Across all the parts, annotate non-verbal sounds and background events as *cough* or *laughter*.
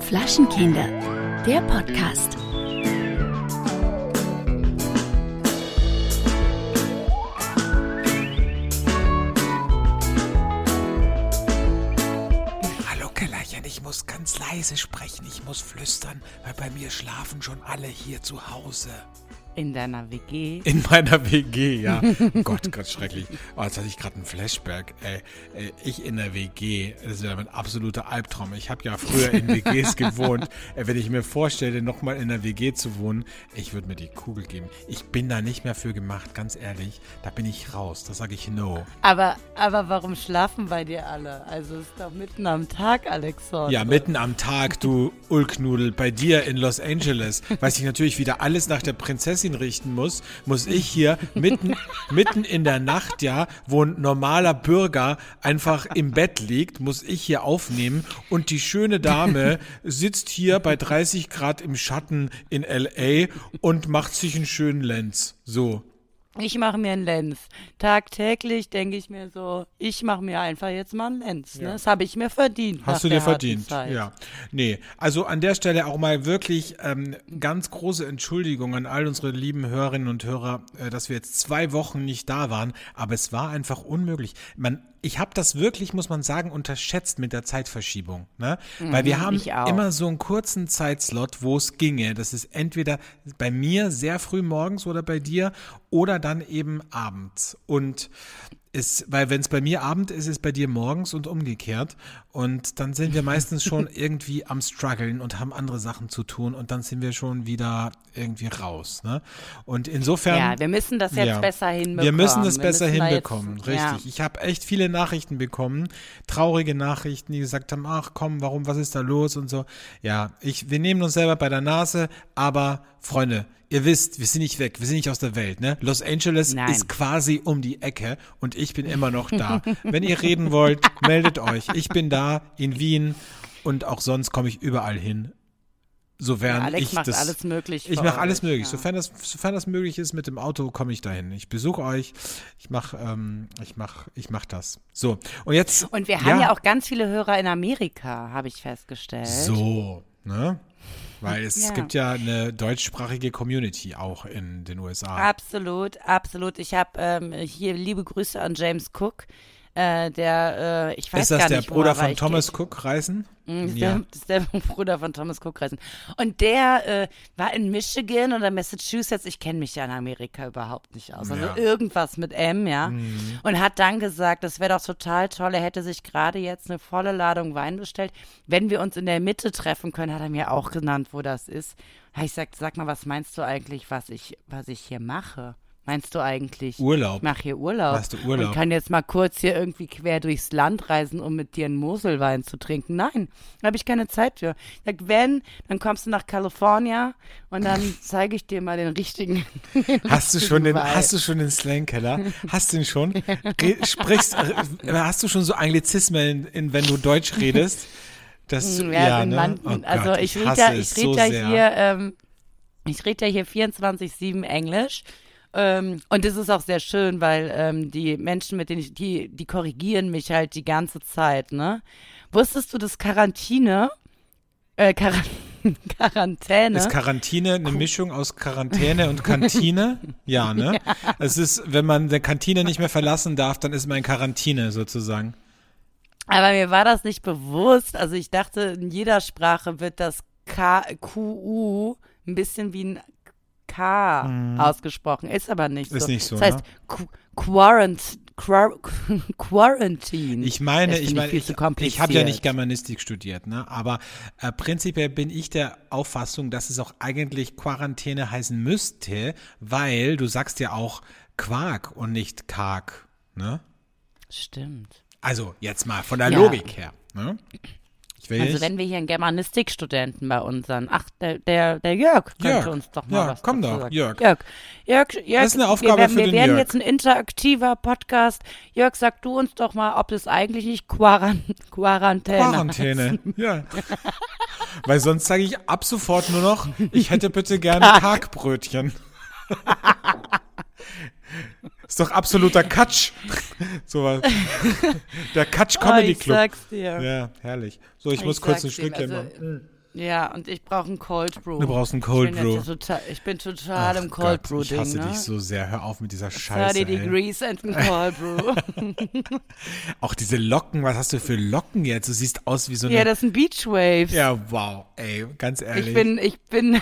Flaschenkinder, der Podcast. Hallo Kellerchen, ich muss ganz leise sprechen, ich muss flüstern, weil bei mir schlafen schon alle hier zu Hause. In deiner WG. In meiner WG, ja. Gott, Gott, schrecklich. Oh, jetzt hatte ich gerade einen Flashback. Ey, ey, ich in der WG, das ist ja mein absoluter Albtraum. Ich habe ja früher in WGs *laughs* gewohnt. Ey, wenn ich mir vorstelle, nochmal in der WG zu wohnen, ich würde mir die Kugel geben. Ich bin da nicht mehr für gemacht, ganz ehrlich. Da bin ich raus, da sage ich no. Aber, aber warum schlafen bei dir alle? Also es ist doch mitten am Tag, Alexander. Ja, mitten am Tag, du Ulknudel, bei dir in Los Angeles, weil sich natürlich wieder alles nach der Prinzessin richten muss, muss ich hier mitten, mitten in der Nacht, ja, wo ein normaler Bürger einfach im Bett liegt, muss ich hier aufnehmen und die schöne Dame sitzt hier bei 30 Grad im Schatten in LA und macht sich einen schönen Lenz. So. Ich mache mir einen Lenz. Tagtäglich denke ich mir so, ich mache mir einfach jetzt mal einen Lenz. Ne? Das habe ich mir verdient. Hast du dir verdient? Ja. Nee, also an der Stelle auch mal wirklich ähm, ganz große Entschuldigung an all unsere lieben Hörerinnen und Hörer, äh, dass wir jetzt zwei Wochen nicht da waren, aber es war einfach unmöglich. Man, ich habe das wirklich, muss man sagen, unterschätzt mit der Zeitverschiebung. Ne? Weil wir haben Mhm, auch. immer so einen kurzen Zeitslot, wo es ginge. Das ist entweder bei mir sehr früh morgens oder bei dir oder dann eben abends. Und ist, weil wenn es bei mir Abend ist, ist es bei dir morgens und umgekehrt. Und dann sind wir meistens *laughs* schon irgendwie am struggeln und haben andere Sachen zu tun und dann sind wir schon wieder irgendwie raus. Ne? Und insofern. Ja, wir müssen das jetzt Ja. besser hinbekommen. Wir müssen das Wir besser müssen da hinbekommen, jetzt- richtig. Ja. Ich habe echt viele Nachrichten bekommen, traurige Nachrichten, die gesagt haben, ach komm, warum, was ist da los und so. Ja, ich, wir nehmen uns selber bei der Nase, aber Freunde, ihr wisst, wir sind nicht weg, wir sind nicht aus der Welt, ne? Los Angeles Nein. ist quasi um die Ecke und ich bin immer noch da. Wenn ihr reden wollt, *laughs* meldet euch. Ich bin da in Wien und auch sonst komme ich überall hin. Sofern Ja, Alex ich macht das, alles möglich Ich mache alles möglich. ja. Sofern das, sofern das möglich ist mit dem Auto, komme ich dahin. Ich besuche euch. Ich mache, ähm, ich mach, ich mach das. So und jetzt. Und wir haben ja auch ganz viele Hörer in Amerika, habe ich festgestellt. so, ne? Weil es Ja. gibt ja eine deutschsprachige Community auch in den USA. Absolut, absolut. Ich habe ähm, hier liebe Grüße an James Cook. Äh, der, äh, ich weiß ist das gar der nicht, wo Bruder er war. von Thomas Cook Reisen? Das ist, Ja. der, das ist der *laughs* Bruder von Thomas Cook Reisen. Und der äh, war in Michigan oder Massachusetts. Ich kenne mich ja in Amerika überhaupt nicht aus. Also Ja. Mhm. irgendwas mit M, ja. Und hat dann gesagt, das wäre doch total toll. Er hätte sich gerade jetzt eine volle Ladung Wein bestellt. Wenn wir uns in der Mitte treffen können, hat er mir auch genannt, wo das ist. Ich gesagt, sag mal, was meinst du eigentlich, was ich, was ich hier mache? Meinst du eigentlich? Urlaub. Ich mache hier Urlaub. Machst du Urlaub? Und kann jetzt mal kurz hier irgendwie quer durchs Land reisen, um mit dir einen Moselwein zu trinken. Nein, da habe ich keine Zeit für. Ich sag, wenn, dann kommst du nach California und dann *laughs* zeige ich dir mal den richtigen. Den *laughs* Hast du schon den, Wein. hast du schon den Slangkeller? Hast du ihn schon? *laughs* Re sprichst, äh, hast du schon so Anglizismen, in, in, wenn du Deutsch redest? Das, Ja, ja, in ne? manchen- Oh also Gott, ich rede hasse ja, ich rede so ja hier, ähm, ich rede ja hier 24-7 Englisch. Ähm, und das ist auch sehr schön, weil ähm, die Menschen, mit denen ich, die, die korrigieren mich halt die ganze Zeit, ne? Wusstest du, dass Quarantäne, äh, Quar *laughs* Quarantäne, Ist Quarantäne eine Mischung aus Quarantäne und Kantine? *laughs* Ja, ne? Es ist, wenn man der Kantine nicht mehr verlassen darf, dann ist man in Quarantäne sozusagen. aber mir war das nicht bewusst. Also ich dachte, in jeder Sprache wird das K, QU ein bisschen wie ein K ausgesprochen. Ist aber nicht so. Mhm. Ist nicht so, Das heißt, ne? Qu- Quarant Quar *laughs* Quarantine. Ich meine, ich meine, ich, ich habe ja nicht Germanistik studiert, ne? Aber äh, prinzipiell bin ich der Auffassung, dass es auch eigentlich Quarantäne heißen müsste, weil du sagst ja auch Quark und nicht Karg, ne? Stimmt. Also jetzt mal von der Ja. Logik her, ne? Also wenn wir hier einen Germanistikstudenten bei unseren, ach, der, der, der Jörg könnte Jörg. uns doch mal Ja, was komm dazu doch, sagen. Jörg. Jörg. Jörg, Jörg, Das ist eine Aufgabe wir werden, für wir den werden Jörg. jetzt ein interaktiver Podcast. Jörg, sag du uns doch mal, ob das eigentlich nicht Quaran Quarantäne Quarantäne, ja. *laughs* Weil sonst sage ich ab sofort nur noch, ich hätte bitte gerne Karg. Kargbrötchen. *laughs* Ist doch absoluter Katsch. *laughs* so was. Der Katsch Oh, Comedy ich Club. sag's dir. Ja, herrlich. So, ich, Ich muss kurz ein Stückchen also, machen. Ja, und ich brauche einen Cold Brew. Du brauchst einen Cold ich bin Brew. Total, ich bin total Ach im Cold Gott, Brew ich Ding, hasse ne? dich so sehr. Hör auf mit dieser Scheiße. 30 ey. Degrees and ein Cold Brew. *laughs* Auch diese Locken, was hast du für Locken jetzt? Du siehst aus wie so eine. ja, das sind Beach Waves. ja, wow, ey, ganz ehrlich. Ich bin, ich bin,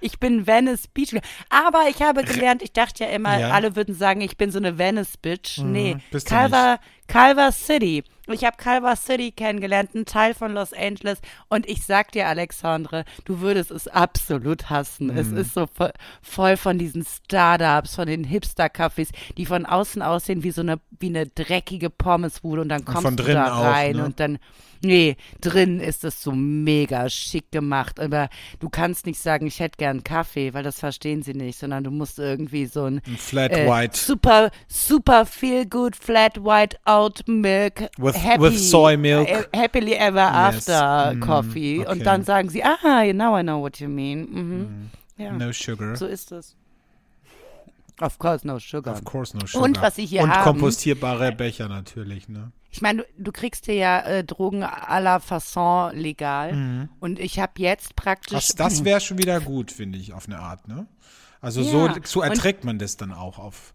ich bin Venice Beach. Aber ich habe gelernt, ich dachte ja immer, Ja. alle würden sagen, ich bin so eine Venice Bitch. nee, bist du Culver, Culver City. Ich habe Culver City kennengelernt, ein Teil von Los Angeles. Und ich sag dir, Alexandre, du würdest es absolut hassen. Es Mhm. ist so vo voll von diesen Startups, von den Hipster-Cafés, die von außen aussehen wie so eine, wie eine dreckige Pommesbude. Und dann kommst von du da auch, rein ne? und dann Nee, drin ist es so mega schick gemacht. Aber du kannst nicht sagen, ich hätte gern Kaffee, weil das verstehen sie nicht, sondern du musst irgendwie so ein Ein Flat äh, White super, super feel good flat white oat milk With- happy, with soy milk. äh, happily ever Yes. after Mm, coffee. okay. Und dann sagen sie, ah, now I know what you mean. Mhm. Ja, No sugar. so ist es. Of course, no sugar. Of course no sugar. Und was sie hier Und haben- kompostierbare Becher natürlich, ne? Ich meine, du, du kriegst dir ja äh, Drogen à la Fasson legal. Und ich habe jetzt praktisch. Mhm. Das, *clears throat* das wäre schon wieder gut, finde ich, auf eine Art, ne? Also Ja, so, so und- erträgt man das dann auch auf.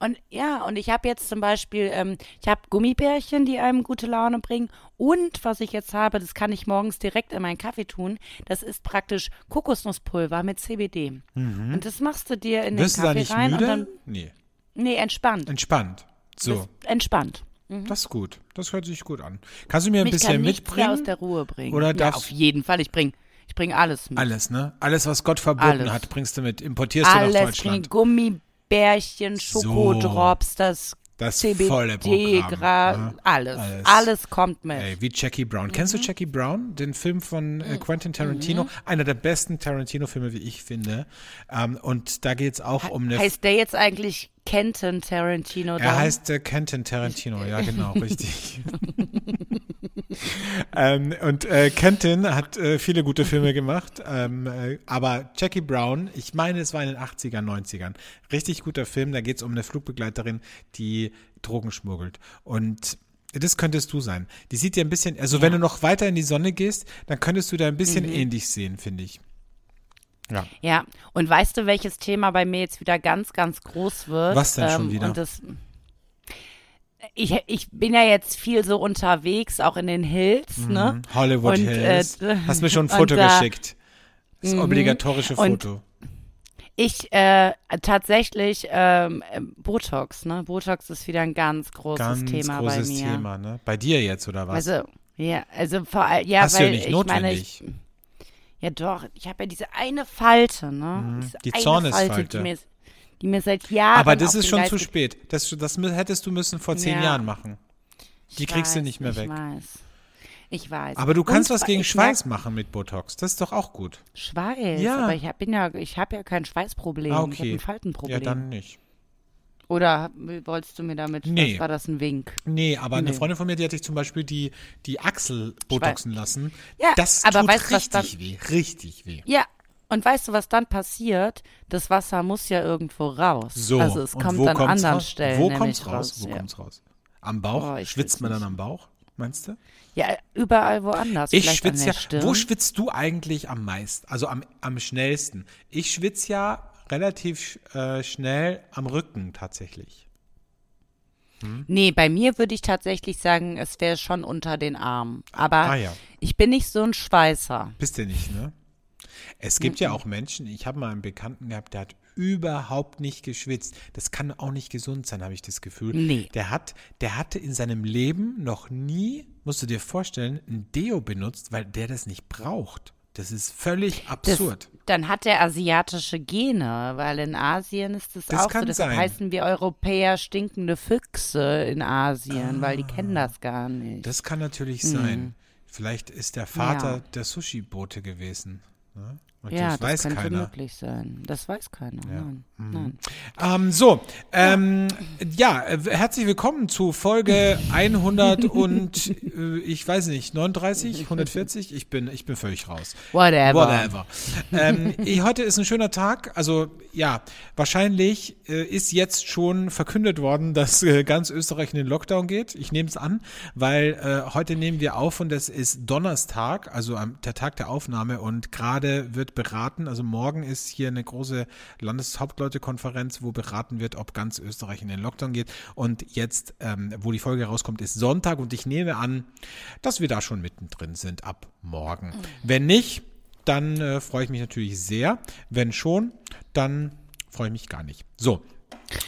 Und ja, und ich habe jetzt zum Beispiel, ähm, ich habe Gummibärchen, die einem gute Laune bringen. Und was ich jetzt habe, das kann ich morgens direkt in meinen Kaffee tun. Das ist praktisch Kokosnusspulver mit CBD. Und das machst du dir in den Mhm. Wirst du da Kaffee nicht rein müde? und dann. nee. Nee, entspannt. Entspannt. So, Bist entspannt. Das ist gut. Das hört sich gut an. Kannst du mir ein Mich bisschen kann nichts mehr aus mitbringen? der Ruhe bringen. Oder ja, auf jeden Fall. Ich bring, ich bring alles mit. Alles, ne? Alles, was Gott verboten Alles. hat, bringst du mit. Importierst du nach Alles Deutschland. Gummibärchen, Schokodrops, das, Das CBD, volle Programm, Gra ne? alles, Alles. alles. kommt mit. Ey, wie Jackie Brown. Kennst du Mhm. Jackie Brown? Den Film von äh, Quentin Tarantino? Einer der besten Tarantino-Filme, wie ich finde. Ähm, und da geht es auch um eine. Heißt der jetzt eigentlich Kenton Tarantino? er dann? heißt äh, Quentin Tarantino, ja *laughs* genau, richtig. ähm, und äh, Quentin hat äh, viele gute Filme gemacht, ähm, äh, aber Jackie Brown, ich meine, es war in den 80ern, 90ern, richtig guter Film, da geht es um eine Flugbegleiterin, die Drogen schmuggelt. Und das könntest du sein. Die sieht dir ein bisschen, also wenn du noch weiter in die Sonne gehst, dann könntest du da ein bisschen Mhm. ähnlich sehen, finde ich. Ja. Ja, und weißt du, welches Thema bei mir jetzt wieder ganz, ganz groß wird? Was denn schon Ähm, wieder? Und das, ich, ich bin ja jetzt viel so unterwegs, auch in den Hills, ne? Mhm. Hollywood Und, Hills. äh, *laughs* Hast mir schon ein Foto da- geschickt. Das Mhm. obligatorische Foto. Ich äh, tatsächlich ähm, äh, Botox, ne? Botox ist wieder ein ganz großes Ganz Thema großes bei mir. Thema, ne? Bei dir jetzt, oder was? Also, ja, also vor allem, ja, Hast du ja weil nicht ich meine, ich, notwendig. Ja doch, ich habe ja diese eine Falte, ne? Mhm, Diese die Zornesfalte. Falte, die mir, die mir seit Jahren Aber das ist schon Geist zu spät. Das, das hättest du müssen vor zehn Ja. Jahren machen. Die Ich kriegst du weiß, nicht mehr ich weg. Weiß. Ich weiß. Aber du kannst Und was gegen ich Schweiß machen mit Botox. Das ist doch auch gut. Schweiß, Ja. aber ich hab, bin ja, ich habe ja kein Schweißproblem. Ah, Ich habe okay. ein Faltenproblem. Ja, dann nicht. Oder wolltest du mir damit, Nee. war das ein Wink? Nee, aber eine Nee. Freundin von mir, die hat sich zum Beispiel die, die Achsel botoxen lassen. Ja, das aber tut weißt du, was richtig weh. Richtig weh. Ja, und weißt du, was dann passiert? Das Wasser muss ja irgendwo raus. So, also es und kommt wo an anderen raus? Stellen Wo kommt's raus? raus. Wo ja. kommt's raus? Am Bauch? Oh, Schwitzt man dann am Bauch? Meinst du? ja, überall woanders. Ich schwitze ja. Stirn. Wo schwitzt du eigentlich am meisten? Also am, am schnellsten? Ich schwitze ja relativ äh, schnell am Rücken tatsächlich. Nee, bei mir würde ich tatsächlich sagen, es wäre schon unter den Armen. Aber Ah ja. ich bin nicht so ein Schweißer. Bist du nicht, ne? Es gibt ja auch Menschen, ich habe mal einen Bekannten gehabt, der hat überhaupt nicht geschwitzt. Das kann auch nicht gesund sein, habe ich das Gefühl. Nee. Der hat, der hatte in seinem Leben noch nie, musst du dir vorstellen, ein Deo benutzt, weil der das nicht braucht. Das ist völlig Das, absurd. dann hat er asiatische Gene, weil in Asien ist es Das auch so. Deshalb sein. heißen wir Europäer stinkende Füchse in Asien, weil die kennen das gar nicht. Das kann natürlich sein. Vielleicht ist der Vater der Sushi-Bote gewesen. Ne? Und ja, das, das weiß könnte keiner. möglich sein. Das weiß keiner. Ja. Nein. Mhm. Nein. Ähm, so, ähm, ja, äh, herzlich willkommen zu Folge *laughs* 100 und äh, ich weiß nicht, 39, 140? Ich bin, ich bin völlig raus. Whatever. Whatever. ähm, *laughs* eh, heute ist ein schöner Tag. Also ja, wahrscheinlich äh, ist jetzt schon verkündet worden, dass äh, ganz Österreich in den Lockdown geht. Ich nehme es an, weil äh, heute nehmen wir auf und es ist Donnerstag, also am, der Tag der Aufnahme und gerade wird beraten, also morgen ist hier eine große Landeshauptleutekonferenz, wo beraten wird, ob ganz Österreich in den Lockdown geht. Und jetzt, ähm, wo die Folge rauskommt, ist Sonntag und ich nehme an, dass wir da schon mittendrin sind ab morgen. Wenn nicht, dann äh, freue ich mich natürlich sehr. Wenn schon, dann freue ich mich gar nicht. So,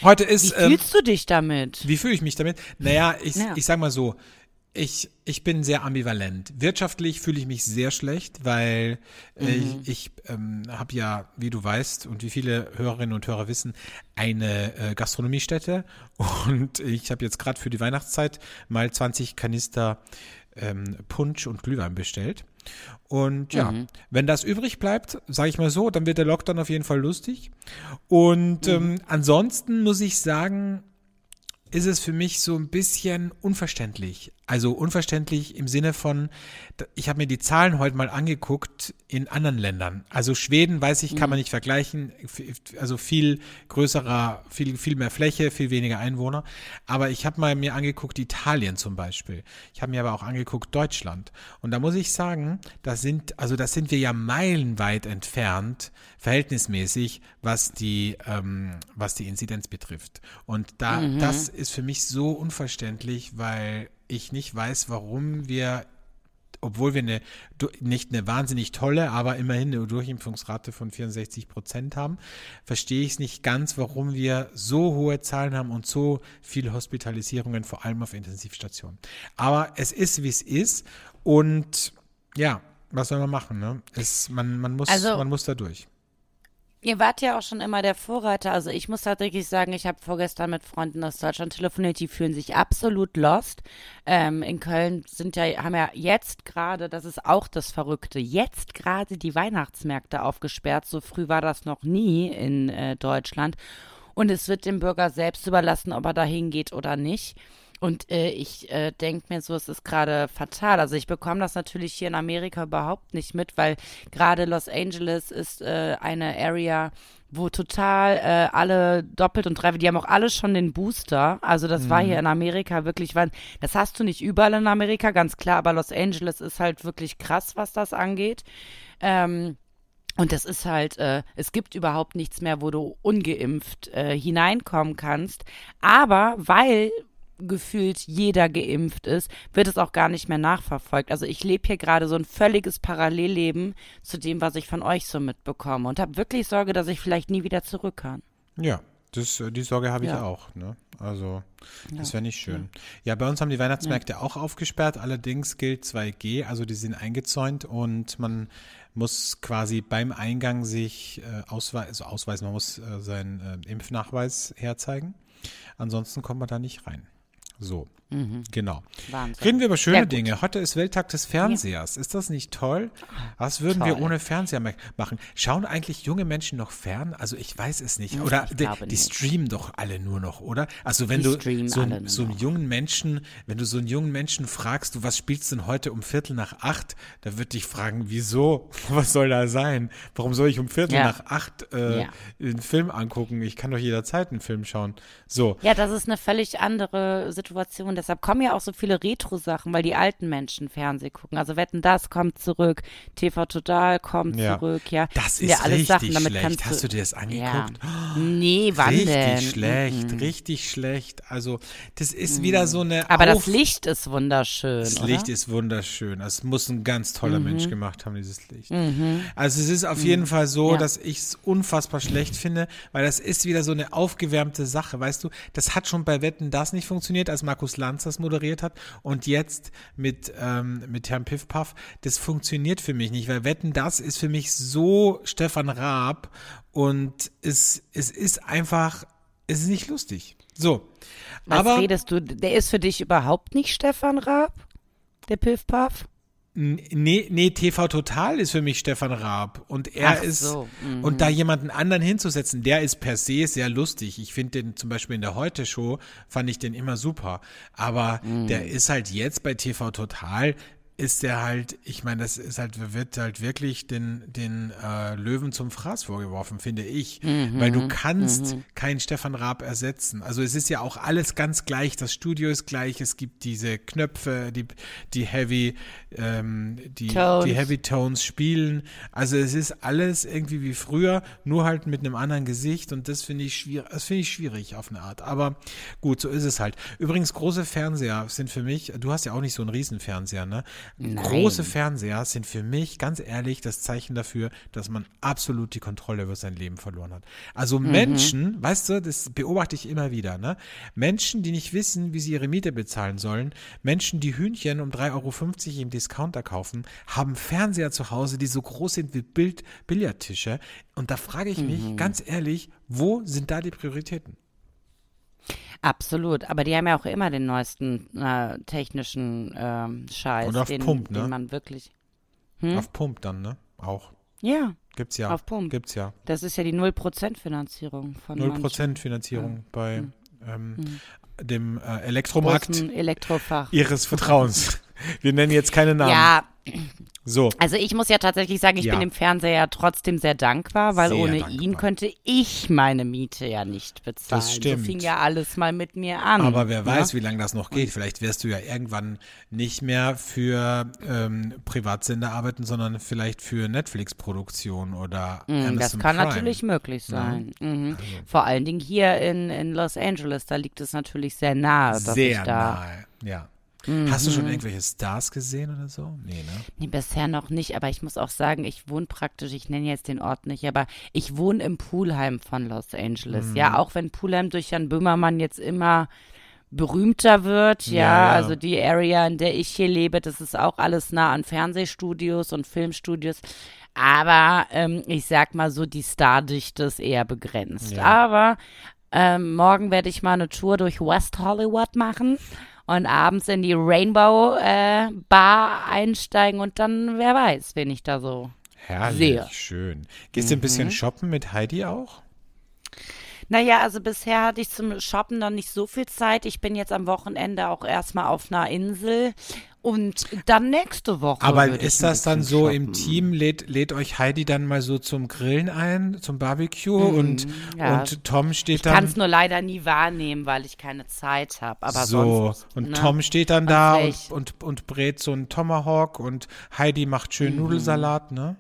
heute Wie ist. Ähm, fühlst du dich damit? wie fühle ich mich damit? Naja, ich, Ja. ich sag mal so, ich, ich bin sehr ambivalent. Wirtschaftlich fühle ich mich sehr schlecht, weil Mhm. ich, ich ähm, habe ja, wie du weißt und wie viele Hörerinnen und Hörer wissen, eine äh, Gastronomiestätte *laughs* und ich habe jetzt gerade für die Weihnachtszeit mal 20 Kanister ähm, Punsch und Glühwein bestellt. Und ja, Mhm. wenn das übrig bleibt, sage ich mal so, dann wird der Lockdown auf jeden Fall lustig. Und ähm, ansonsten muss ich sagen, ist es für mich so ein bisschen unverständlich. Also unverständlich im Sinne von, ich habe mir die Zahlen heute mal angeguckt in anderen Ländern. Also Schweden, weiß ich, kann man nicht vergleichen. Also viel größerer, viel, viel mehr Fläche, viel weniger Einwohner. Aber ich habe mal mir angeguckt Italien zum Beispiel. Ich habe mir aber auch angeguckt Deutschland. Und da muss ich sagen, das sind, also das sind wir ja meilenweit entfernt, verhältnismäßig, was die, ähm, was die Inzidenz betrifft. Und da, das ist für mich so unverständlich, weil ich nicht weiß, warum wir, obwohl wir eine, nicht eine wahnsinnig tolle, aber immerhin eine Durchimpfungsrate von 64 Prozent haben, verstehe ich es nicht ganz, warum wir so hohe Zahlen haben und so viele Hospitalisierungen, vor allem auf Intensivstationen. Aber es ist, wie es ist. Und ja, was soll man machen? Ne? Es, man, man, muss, Also- man muss da durch. Ihr wart ja auch schon immer der Vorreiter. Also ich muss tatsächlich sagen, ich habe vorgestern mit Freunden aus Deutschland telefoniert, die fühlen sich absolut lost. Ähm, in Köln sind ja, haben ja jetzt gerade, das ist auch das Verrückte, jetzt gerade die Weihnachtsmärkte aufgesperrt. So früh war das noch nie in äh, Deutschland. Und es wird dem Bürger selbst überlassen, ob er da hingeht oder nicht. Und äh, ich äh, denke mir so, es ist gerade fatal. Also ich bekomme das natürlich hier in Amerika überhaupt nicht mit, weil gerade Los Angeles ist äh, eine Area, wo total äh, alle doppelt und dreifach, die haben auch alle schon den Booster. Also das war hier in Amerika wirklich, weil das hast du nicht überall in Amerika, ganz klar, aber Los Angeles ist halt wirklich krass, was das angeht. Ähm, und das ist halt, äh, es gibt überhaupt nichts mehr, wo du ungeimpft äh, hineinkommen kannst. Aber weil gefühlt jeder geimpft ist, wird es auch gar nicht mehr nachverfolgt. Also ich lebe hier gerade so ein völliges Parallelleben zu dem, was ich von euch so mitbekomme und habe wirklich Sorge, dass ich vielleicht nie wieder zurück kann. Ja, das, äh, die Sorge habe ich Ja. auch. Ne? Also, das Ja. wäre nicht schön. Ja. bei uns haben die Weihnachtsmärkte auch aufgesperrt. Allerdings gilt 2G, also die sind eingezäunt und man muss quasi beim Eingang sich äh, ausweisen, also ausweisen, man muss äh, seinen äh, Impfnachweis herzeigen. Ansonsten kommt man da nicht rein. So, genau. Wahnsinn. Reden wir über schöne Ja. Dinge. Heute ist Welttag des Fernsehers. Ist das nicht toll? Was würden wir Toll. ohne Fernseher ma- machen? Schauen eigentlich junge Menschen noch fern? Also ich weiß es nicht. Oder die, nicht. streamen doch alle nur noch, oder? Also wenn Die du so, so einen jungen Menschen, wenn du so einen jungen Menschen fragst, du, was spielst du denn heute um Viertel nach acht? Da wird dich fragen, wieso? *laughs* Was soll da sein? Warum soll ich um Viertel Ja. nach acht äh, Ja. einen Film angucken? Ich kann doch jederzeit einen Film schauen. So, Ja, das ist eine völlig andere Situation. Deshalb kommen ja auch so viele Retro-Sachen, weil die alten Menschen Fernsehen gucken. Also Wetten, das kommt zurück, TV Total kommt Ja. zurück, ja. das ist ja alles richtig Sachen, damit schlecht. Hast du dir das ja. angeguckt? Nee, wann richtig denn? schlecht, Mhm. richtig schlecht. Also das ist wieder so eine Aber das Auf- Licht ist wunderschön, Das oder? Licht ist wunderschön. Es muss ein ganz toller Mhm. Mensch gemacht haben, dieses Licht. Also es ist auf jeden Fall so, Ja. dass ich es unfassbar schlecht finde, weil das ist wieder so eine aufgewärmte Sache, weißt du? Das hat schon bei Wetten das nicht funktioniert, als Markus Lanz das moderiert hat und jetzt mit, ähm, mit Herrn Piffpaff, das funktioniert für mich nicht, weil Wetten das ist für mich so Stefan Raab und es, es ist einfach, es ist nicht lustig. So. Was Aber redest du? Der ist für dich überhaupt nicht Stefan Raab? Der Piff-Puff? Nee, nee, TV Total ist für mich Stefan Raab. Und er Ach ist, so, mhm. und da jemanden anderen hinzusetzen, der ist per se sehr lustig. Ich finde den zum Beispiel in der Heute-Show, fand ich den immer super. Aber Mhm. der ist halt jetzt bei TV Total, ist der halt, ich meine, das ist halt, wird halt wirklich den, den äh, Löwen zum Fraß vorgeworfen, finde ich. Mhm. Weil du kannst keinen Stefan Raab ersetzen. Also es ist ja auch alles ganz gleich. Das Studio ist gleich. Es gibt diese Knöpfe, die, die Heavy, ähm, die, Tones. die Heavy Tones spielen. Also es ist alles irgendwie wie früher, nur halt mit einem anderen Gesicht. Und das finde ich schwierig, das finde ich schwierig auf eine Art. Aber gut, so ist es halt. Übrigens, große Fernseher sind für mich, du hast ja auch nicht so einen Riesenfernseher, ne? Große Fernseher sind für mich, ganz ehrlich, das Zeichen dafür, dass man absolut die Kontrolle über sein Leben verloren hat. Also Menschen, weißt du, das beobachte ich immer wieder, ne? Menschen, die nicht wissen, wie sie ihre Miete bezahlen sollen, Menschen, die Hühnchen um 3,50 Euro im Discounter kaufen, haben Fernseher zu Hause, die so groß sind wie Bild Billardtische. Und da frage ich mich, ganz ehrlich, wo sind da die Prioritäten? Absolut, aber die haben ja auch immer den neuesten äh, technischen ähm, Scheiß, Und auf den, Pump, ne? den man wirklich. Auf Pump dann, ne? Auch. Ja, Gibt's ja. Auf Pump. Gibt's ja. das ist ja die 0% Finanzierung von 0% Finanzierung bei ähm, dem äh, Elektromarkt Elektrofach. ihres Vertrauens. *laughs* Wir nennen jetzt keine Namen. Ja, So. also ich muss ja tatsächlich sagen, ich Ja. bin dem Fernseher ja trotzdem sehr dankbar, weil Sehr ohne dankbar. ihn könnte ich meine Miete ja nicht bezahlen. Das stimmt. So fing ja alles mal mit mir an. Aber wer ne? weiß, wie lange das noch geht. Vielleicht wirst du ja irgendwann nicht mehr für ähm, Privatsender arbeiten, sondern vielleicht für Netflix-Produktion oder Mm, Das kann Prime. natürlich möglich sein. Mhm. Also Vor allen Dingen hier in, in Los Angeles, da liegt es natürlich sehr nahe, dass Sehr ich da. nahe, ja. Hast du schon irgendwelche Stars gesehen oder so? Nee, ne? Nee, bisher noch nicht, aber ich muss auch sagen, ich wohne praktisch, ich nenne jetzt den Ort nicht, aber ich wohne im Poolheim von Los Angeles. Mhm. Ja, auch wenn Poolheim durch Jan Böhmermann jetzt immer berühmter wird, ja, Ja, ja. also die Area, in der ich hier lebe, das ist auch alles nah an Fernsehstudios und Filmstudios. Aber ähm, ich sag mal so, die Stardichte ist eher begrenzt. Ja. Aber ähm, morgen werde ich mal eine Tour durch West Hollywood machen und abends in die Rainbow äh, Bar einsteigen und dann, wer weiß, wen ich da so. Herrlich, Sehr. schön. Gehst du ein Mhm. bisschen shoppen mit Heidi auch? Naja, also bisher hatte ich zum Shoppen noch nicht so viel Zeit. Ich bin jetzt am Wochenende auch erstmal auf einer Insel und dann nächste Woche. Aber ich ist das dann so im shoppen. Team, lädt, lädt euch Heidi dann mal so zum Grillen ein, zum Barbecue und, Mhm, ja. und Tom steht Ich kann dann es nur leider nie wahrnehmen, weil ich keine Zeit habe. Aber so sonst. und ne? Tom steht dann da und, und, und brät so einen Tomahawk und Heidi macht Mhm. schön Nudelsalat, ne?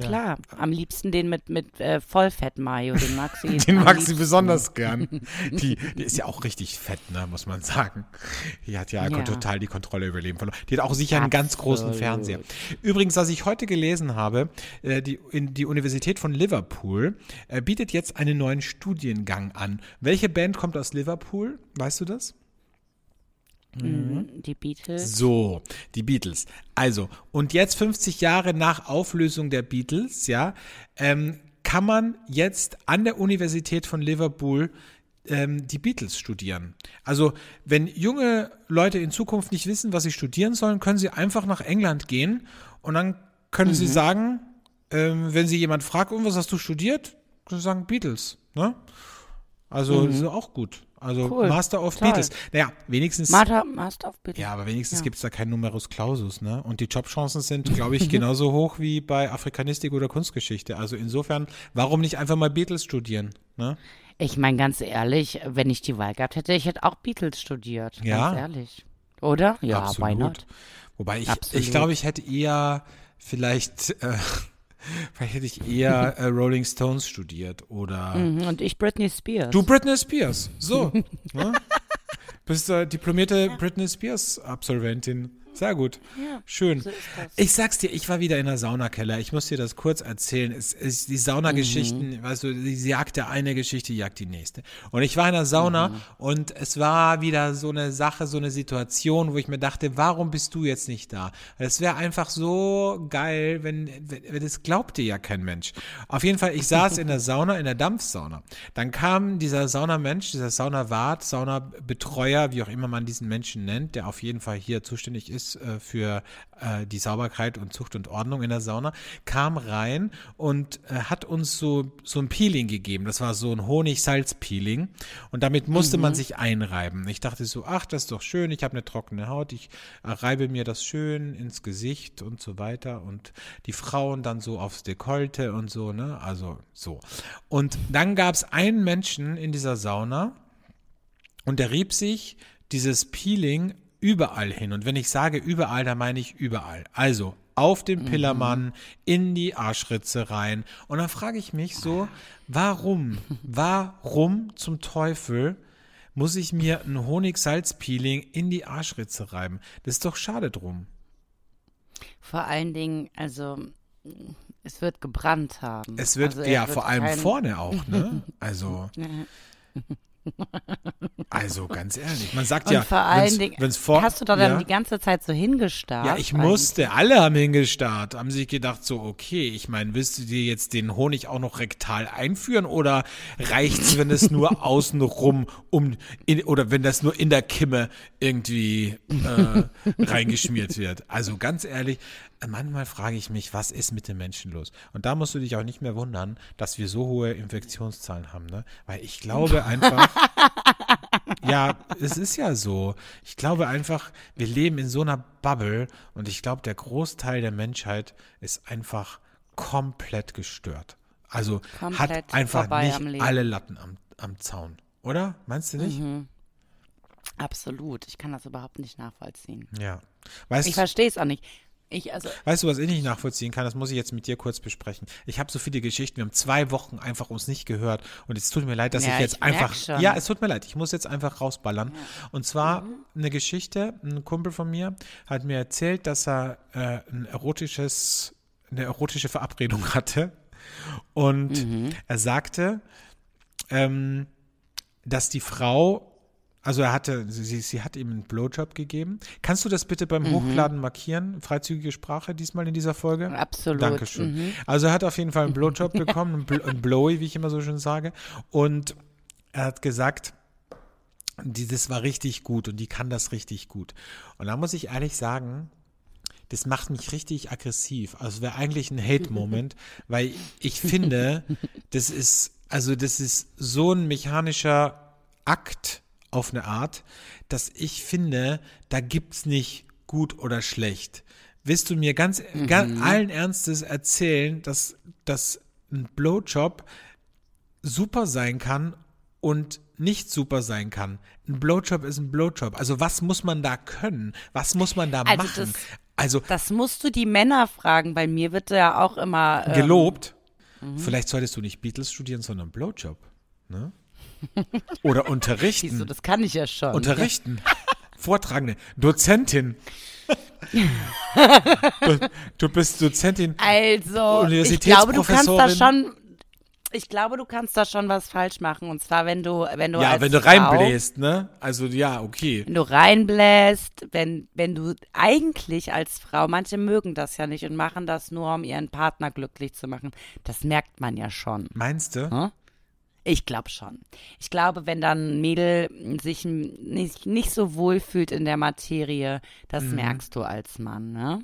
Klar, am liebsten den mit, mit äh, Vollfett-Mayo. Den mag sie. *laughs* Den mag sie besonders gern. *laughs* Die, die ist ja auch richtig fett, ne, muss man sagen. Die hat ja, Ja. total die Kontrolle über Leben verloren. Die hat auch sicher einen ganz großen Absolut. Fernseher. Übrigens, was ich heute gelesen habe, äh, die, in, die Universität von Liverpool äh, bietet jetzt einen neuen Studiengang an. Welche Band kommt aus Liverpool? Weißt du das? Mhm, Die Beatles. So, die Beatles. Also, und jetzt 50 Jahre nach Auflösung der Beatles, ja, ähm, kann man jetzt an der Universität von Liverpool ähm, die Beatles studieren. Also, wenn junge Leute in Zukunft nicht wissen, was sie studieren sollen, können sie einfach nach England gehen und dann können sie sagen, ähm, wenn sie jemand fragt, und was hast du studiert? Können sie sagen Beatles, ne? Also, das ist auch gut. Also, Cool. Master of Toll. Beatles. Naja, wenigstens. Master, Master of Beatles. Ja, aber wenigstens Ja. gibt es da keinen Numerus Clausus, ne? Und die Jobchancen sind, glaube ich, *laughs* genauso hoch wie bei Afrikanistik oder Kunstgeschichte. Also insofern, warum nicht einfach mal Beatles studieren, ne? Ich meine, ganz ehrlich, wenn ich die Wahl gehabt hätte, ich hätte auch Beatles studiert. Ja. Ganz ehrlich. Oder? Ja, Absolut. why not? Wobei ich, Absolut. ich glaube, ich hätte eher vielleicht, äh, *laughs* vielleicht hätte ich eher äh, Rolling Stones studiert oder Mhm, Und ich Britney Spears. du Britney Spears, so, *laughs* ne? Bist äh, diplomierte Britney Spears Absolventin. Sehr gut. Schön. so. Ich sag's dir, ich war wieder in der Saunakeller. Ich muss dir das kurz erzählen. Es ist die Saunageschichten, Mhm. weißt du, sie jagt der eine Geschichte, jagt die nächste. Und ich war in der Sauna Mhm. und es war wieder so eine Sache, so eine Situation, wo ich mir dachte, warum bist du jetzt nicht da? Es wäre einfach so geil, wenn, wenn, wenn das glaubt dir ja kein Mensch. Auf jeden Fall, ich saß in der *laughs* Sauna, in der Dampfsauna. Dann kam dieser Saunamensch, dieser Saunawart, Saunabetreuer, wie auch immer man diesen Menschen nennt, der auf jeden Fall hier zuständig ist ist äh, für äh, die Sauberkeit und Zucht und Ordnung in der Sauna, kam rein und äh, hat uns so, so ein Peeling gegeben. Das war so ein Honig-Salz-Peeling. Und damit musste man sich einreiben. Ich dachte so, ach, das ist doch schön, ich habe eine trockene Haut, ich reibe mir das schön ins Gesicht und so weiter. Und die Frauen dann so aufs Dekolte und so, ne? Also so. Und dann gab es einen Menschen in dieser Sauna und der rieb sich dieses Peeling überall hin. Und wenn ich sage überall, dann meine ich überall. Also auf dem Pillermann, in die Arschritze rein. Und dann frage ich mich so, warum, warum zum Teufel muss ich mir ein Honig-Salz-Peeling in die Arschritze reiben? Das ist doch schade drum. Vor allen Dingen, also es wird gebrannt haben. Es wird, also, ja, wird vor allem vorne auch, ne? *laughs* Also, *laughs* also ganz ehrlich, man sagt Und ja, vor allen wenn's- Dingen, hast du da dann ja, die ganze Zeit so hingestarrt? Ja, ich Eigentlich? musste, alle haben hingestarrt, haben sich gedacht so, okay, ich meine, willst du dir jetzt den Honig auch noch rektal einführen oder reicht's, wenn es nur *laughs* außenrum um, in, oder wenn das nur in der Kimme irgendwie äh, *laughs* reingeschmiert wird? Also ganz ehrlich, manchmal frage ich mich, was ist mit den Menschen los? Und da musst du dich auch nicht mehr wundern, dass wir so hohe Infektionszahlen haben, ne? Weil ich glaube *laughs* einfach, ja, es ist ja so. Ich glaube einfach, wir leben in so einer Bubble und ich glaube, der Großteil der Menschheit ist einfach komplett gestört. Also Komplett hat einfach nicht alle Latten am, am Zaun. Oder? Meinst du nicht? Mhm. Absolut. Ich kann das überhaupt nicht nachvollziehen. Ja. Weißt, Ich verstehe es auch nicht. Ich, also, weißt du, was ich nicht nachvollziehen kann? Das muss ich jetzt mit dir kurz besprechen. Ich habe so viele Geschichten. Wir haben zwei Wochen einfach uns nicht gehört. Und es tut mir leid, dass Ja, ich jetzt ich einfach. schon. Ja, es tut mir leid. Ich muss jetzt einfach rausballern. Und zwar eine Geschichte. Ein Kumpel von mir hat mir erzählt, dass er äh, ein erotisches, eine erotische Verabredung hatte. Und er sagte, ähm, dass die Frau, also er hatte, sie, sie hat ihm einen Blowjob gegeben. Kannst du das bitte beim Hochladen markieren? Freizügige Sprache diesmal in dieser Folge? Absolut. Dankeschön. Also er hat auf jeden Fall einen Blowjob *laughs* bekommen, einen, Bl einen Blowy, wie ich immer so schön sage. Und er hat gesagt, die, das war richtig gut und die kann das richtig gut. Und da muss ich ehrlich sagen, das macht mich richtig aggressiv. Also wäre eigentlich ein Hate-Moment, *laughs* weil ich finde, das ist, also das ist so ein mechanischer Akt auf eine Art, dass ich finde, da gibt's nicht gut oder schlecht. Willst du mir ganz, ganz allen Ernstes erzählen, dass, dass ein Blowjob super sein kann und nicht super sein kann. Ein Blowjob ist ein Blowjob. Also was muss man da können? Was muss man da Also machen? das- also das musst du die Männer fragen. Bei mir wird ja auch immer. Ähm, gelobt. Vielleicht solltest du nicht Beatles studieren, sondern Blowjob. Ne? *laughs* Oder unterrichten. Du, das kann ich ja schon. Unterrichten. Vortragende. Dozentin. du, *laughs* du bist Dozentin. Also, ich glaube, du kannst da schon. Ich glaube, du kannst da schon was falsch machen. Und zwar, wenn du, wenn du Ja, wenn du Frau, reinbläst, ne? Also ja, okay. Wenn du reinbläst, wenn, wenn du eigentlich als Frau, manche mögen das ja nicht und machen das nur, um ihren Partner glücklich zu machen. Das merkt man ja schon. Meinst du? Hm? Ich glaube schon. Ich glaube, wenn dann ein Mädel sich nicht, nicht so wohl fühlt in der Materie, das merkst du als Mann, ne?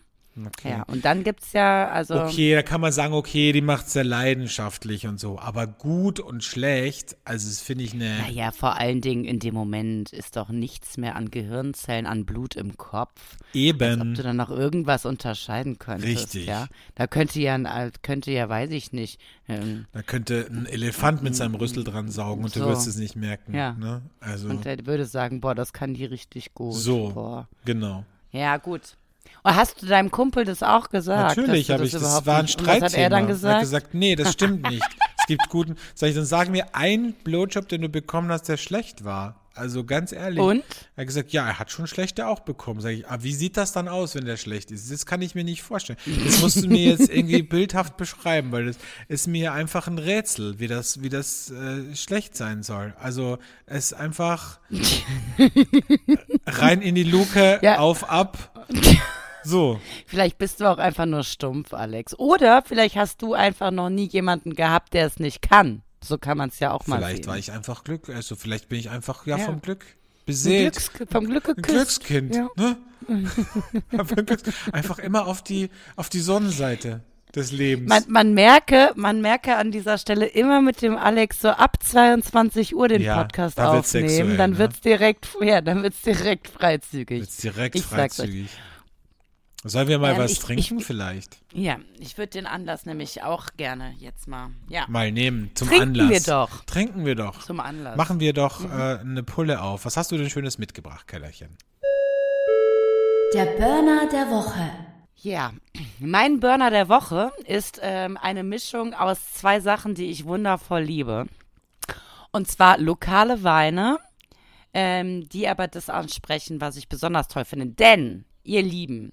Okay. Ja, und dann gibt's ja, also. Okay, da kann man sagen, okay, die macht sehr leidenschaftlich und so. Aber gut und schlecht, also das finde ich eine. Naja, vor allen Dingen in dem Moment ist doch nichts mehr an Gehirnzellen, an Blut im Kopf. Als ob Eben. du dann noch irgendwas unterscheiden könntest. Richtig. Ja? Da könnte ja, ein- könnte ja, weiß ich nicht. Ähm, Da könnte ein Elefant mit seinem Rüssel dran saugen und du So. wirst es nicht merken. Ja. Ne? Also, und der würde sagen, boah, das kann die richtig gut. so, Boah. genau. Ja, gut. Und hast du deinem Kumpel das auch gesagt? Natürlich habe ich, das überhaupt war ein Und Was Streitthema. hat er dann Er hat gesagt? gesagt, nee, das stimmt nicht. es gibt guten, sag ich, dann sag mir einen Blowjob, den du bekommen hast, der schlecht war. Also ganz ehrlich. Und? Er hat gesagt, ja, er hat schon schlechte auch bekommen. Sag ich, aber wie sieht das dann aus, wenn der schlecht ist? Das kann ich mir nicht vorstellen. Das musst du mir jetzt *laughs* irgendwie bildhaft beschreiben, weil das ist mir einfach ein Rätsel, wie das, wie das äh, schlecht sein soll. Also es ist einfach *laughs* rein in die Luke, Ja. auf, ab. *laughs* So. Vielleicht bist du auch einfach nur stumpf, Alex. Oder vielleicht hast du einfach noch nie jemanden gehabt, der es nicht kann. So kann man es ja auch mal Vielleicht sehen. war ich einfach Glück, also vielleicht bin ich einfach ja, Ja. vom Glück beseelt. Glücks, vom Glück Ein geküsst. Glückskind. Ja. Ne? *laughs* Einfach immer auf die, auf die Sonnenseite des Lebens. Man, man merke, man merke an dieser Stelle immer mit dem Alex so ab 22 Uhr den Ja, Podcast da wird's aufnehmen, sexuell, dann ne? wird's direkt, ja, dann wird's direkt freizügig. Jetzt direkt Ich freizügig. Sollen wir mal Ähm, was ich- trinken ich- vielleicht? Ja, ich würde den Anlass nämlich auch gerne jetzt mal, ja, Mal nehmen zum Trinken Anlass. wir doch. Trinken wir doch. zum Anlass. Machen wir doch Mhm. äh, eine Pulle auf. Was hast du denn Schönes mitgebracht, Kellerchen? Der Burner der Woche. Ja, mein Burner der Woche ist ähm, eine Mischung aus zwei Sachen, die ich wundervoll liebe. Und zwar lokale Weine, ähm, die aber das ansprechen, was ich besonders toll finde. Denn, ihr Lieben,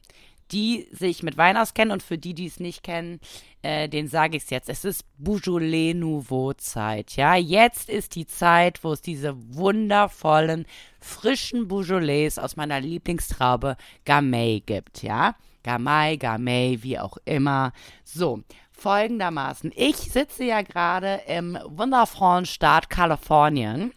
die sich mit Wein auskennen und für die, die es nicht kennen, äh, den sage ich es jetzt. Es ist Beaujolais Nouveau Zeit. Ja, jetzt ist die Zeit, wo es diese wundervollen, frischen Beaujolais aus meiner Lieblingstraube Gamay gibt. Ja, Gamay, Gamay, wie auch immer. So. Folgendermaßen, ich sitze ja gerade im wundervollen Staat Kalifornien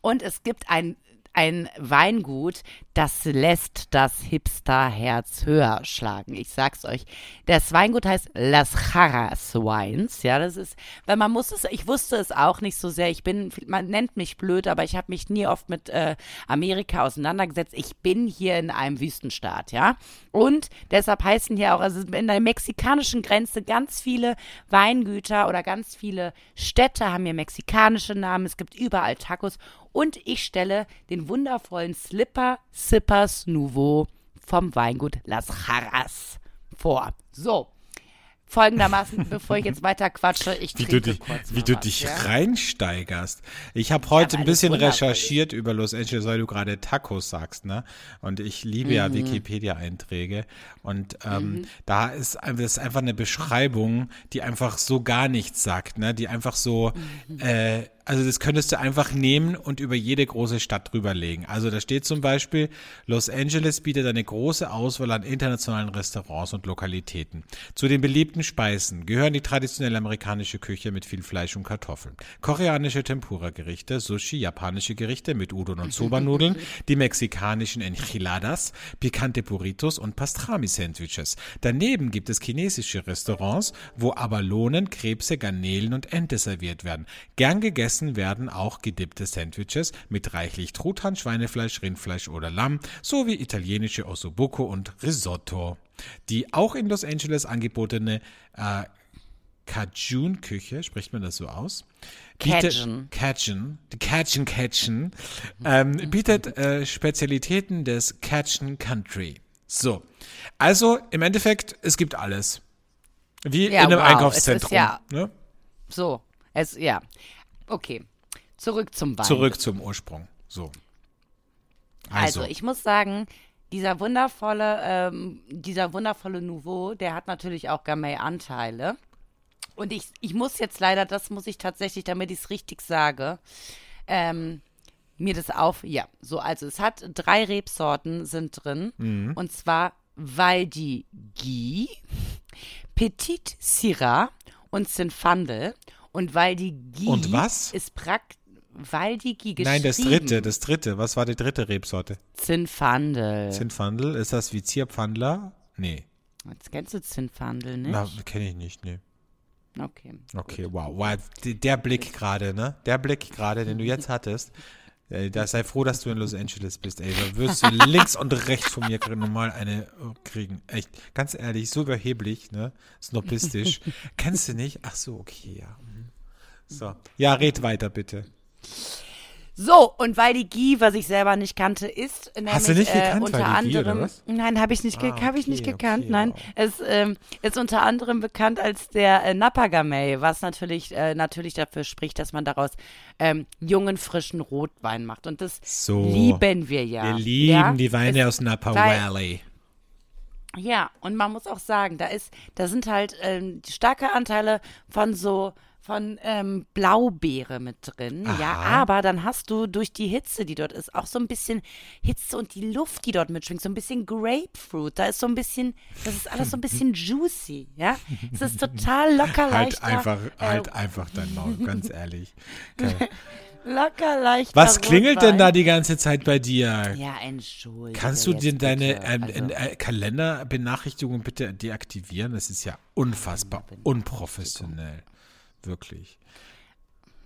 und es gibt ein, ein Weingut, das lässt das Hipster-Herz höher schlagen. Ich sag's euch. Das Weingut heißt Las Jarras Wines. Ja, das ist, weil man muss es, ich wusste es auch nicht so sehr. Ich bin, man nennt mich blöd, aber ich habe mich nie oft mit äh, Amerika auseinandergesetzt. Ich bin hier in einem Wüstenstaat, ja. Und deshalb heißen hier auch, also in der mexikanischen Grenze ganz viele Weingüter oder ganz viele Städte haben hier mexikanische Namen. Es gibt überall Tacos. Und ich stelle den wundervollen Slipper Sippers Nouveau vom Weingut Las Jarras vor. So. Folgendermaßen, *laughs* bevor ich jetzt weiter quatsche, ich Wie trinke du dich, kurz wie du was, dich ja? reinsteigerst. Ich habe heute weil ein bisschen recherchiert über Los Angeles, weil du gerade Tacos sagst, ne? Und ich liebe ja Mhm. Wikipedia-Einträge. Und ähm, da ist, das ist einfach eine Beschreibung, die einfach so gar nichts sagt, ne? Die einfach so, Mhm. äh, also das könntest du einfach nehmen und über jede große Stadt drüberlegen. Also da steht zum Beispiel, Los Angeles bietet eine große Auswahl an internationalen Restaurants und Lokalitäten. Zu den beliebten Speisen gehören die traditionelle amerikanische Küche mit viel Fleisch und Kartoffeln, koreanische Tempura-Gerichte, Sushi, japanische Gerichte mit Udon und Soba-Nudeln, die mexikanischen Enchiladas, pikante Burritos und Pastrami-Sandwiches. Daneben gibt es chinesische Restaurants, wo Abalonen, Krebse, Garnelen und Ente serviert werden. Gern gegessen werden auch gedippte Sandwiches mit reichlich Truthahn, Schweinefleisch, Rindfleisch oder Lamm sowie italienische Ossobuco und Risotto. Die auch in Los Angeles angebotene äh, Cajun-Küche, spricht man das so aus? Cajun. Cajun, die Cajun Cajun, ähm, bietet äh, Spezialitäten des Cajun Country. So, also im Endeffekt, es gibt alles. Wie Ja, in einem wow, es ist Einkaufszentrum. ja- ne? So, es, ja. Okay. Zurück zum Wein. Zurück zum Ursprung. So. Also, Also, ich muss sagen, dieser wundervolle, ähm, dieser wundervolle Nouveau, der hat natürlich auch Gamay-Anteile. Und ich, ich muss jetzt leider, das muss ich tatsächlich, damit ich es richtig sage, ähm, mir das auf, ja, so, also es hat drei Rebsorten sind drin. Mhm. Und zwar Valdi Guy, Petit Syrah und Zinfandel. Und Valdi Guy Und was? ist praktisch, Valdi Guy geschrieben. nein, das dritte, das dritte. Was war die dritte Rebsorte? Zinfandel. Zinfandel. Ist das wie Zierpfandler? Nee. Jetzt kennst du Zinfandel, nicht? Na, kenne ich nicht, nee. Okay. Okay, wow. wow. Der Blick gerade, ne? Der Blick gerade, den du jetzt hattest. äh, Da sei froh, dass du in Los Angeles bist, ey. Da wirst du *laughs* links und rechts von mir normal eine äh, kriegen. Echt, ganz ehrlich, so überheblich, ne? Snobistisch. *laughs* Kennst du nicht? Ach so, okay, ja. So. Ja, red weiter, bitte. So, und weil die Guy, was ich selber nicht kannte, ist nämlich Hast du nicht äh, gekannt, unter Waldi Guy, oder anderem. was? Nein, habe ich nicht, Ah, hab ich nicht okay, gekannt. okay, nein, wow. es ähm, ist unter anderem bekannt als der äh, Napa Gamay, was natürlich äh, natürlich dafür spricht, dass man daraus ähm, jungen frischen Rotwein macht. Und das So. lieben wir ja. Wir lieben ja? die Weine Es- aus Napa weil- Valley. Ja, und man muss auch sagen, da ist, da sind halt ähm, starke Anteile von so von ähm, Blaubeere mit drin. Ja, Aha. aber dann hast du durch die Hitze, die dort ist, auch so ein bisschen Hitze und die Luft, die dort mitschwingt, so ein bisschen Grapefruit. Da ist so ein bisschen, das ist alles so ein bisschen juicy, ja. Es ist total locker Halt leichter. einfach, äh, halt einfach dein Maul, ganz ehrlich. *laughs* Locker leicht. Was klingelt denn da die ganze Zeit bei dir? Ja, entschuldige. Kannst du dir deine ähm, Also, äh, Kalenderbenachrichtigungen bitte deaktivieren? Das ist ja unfassbar unprofessionell. Wirklich.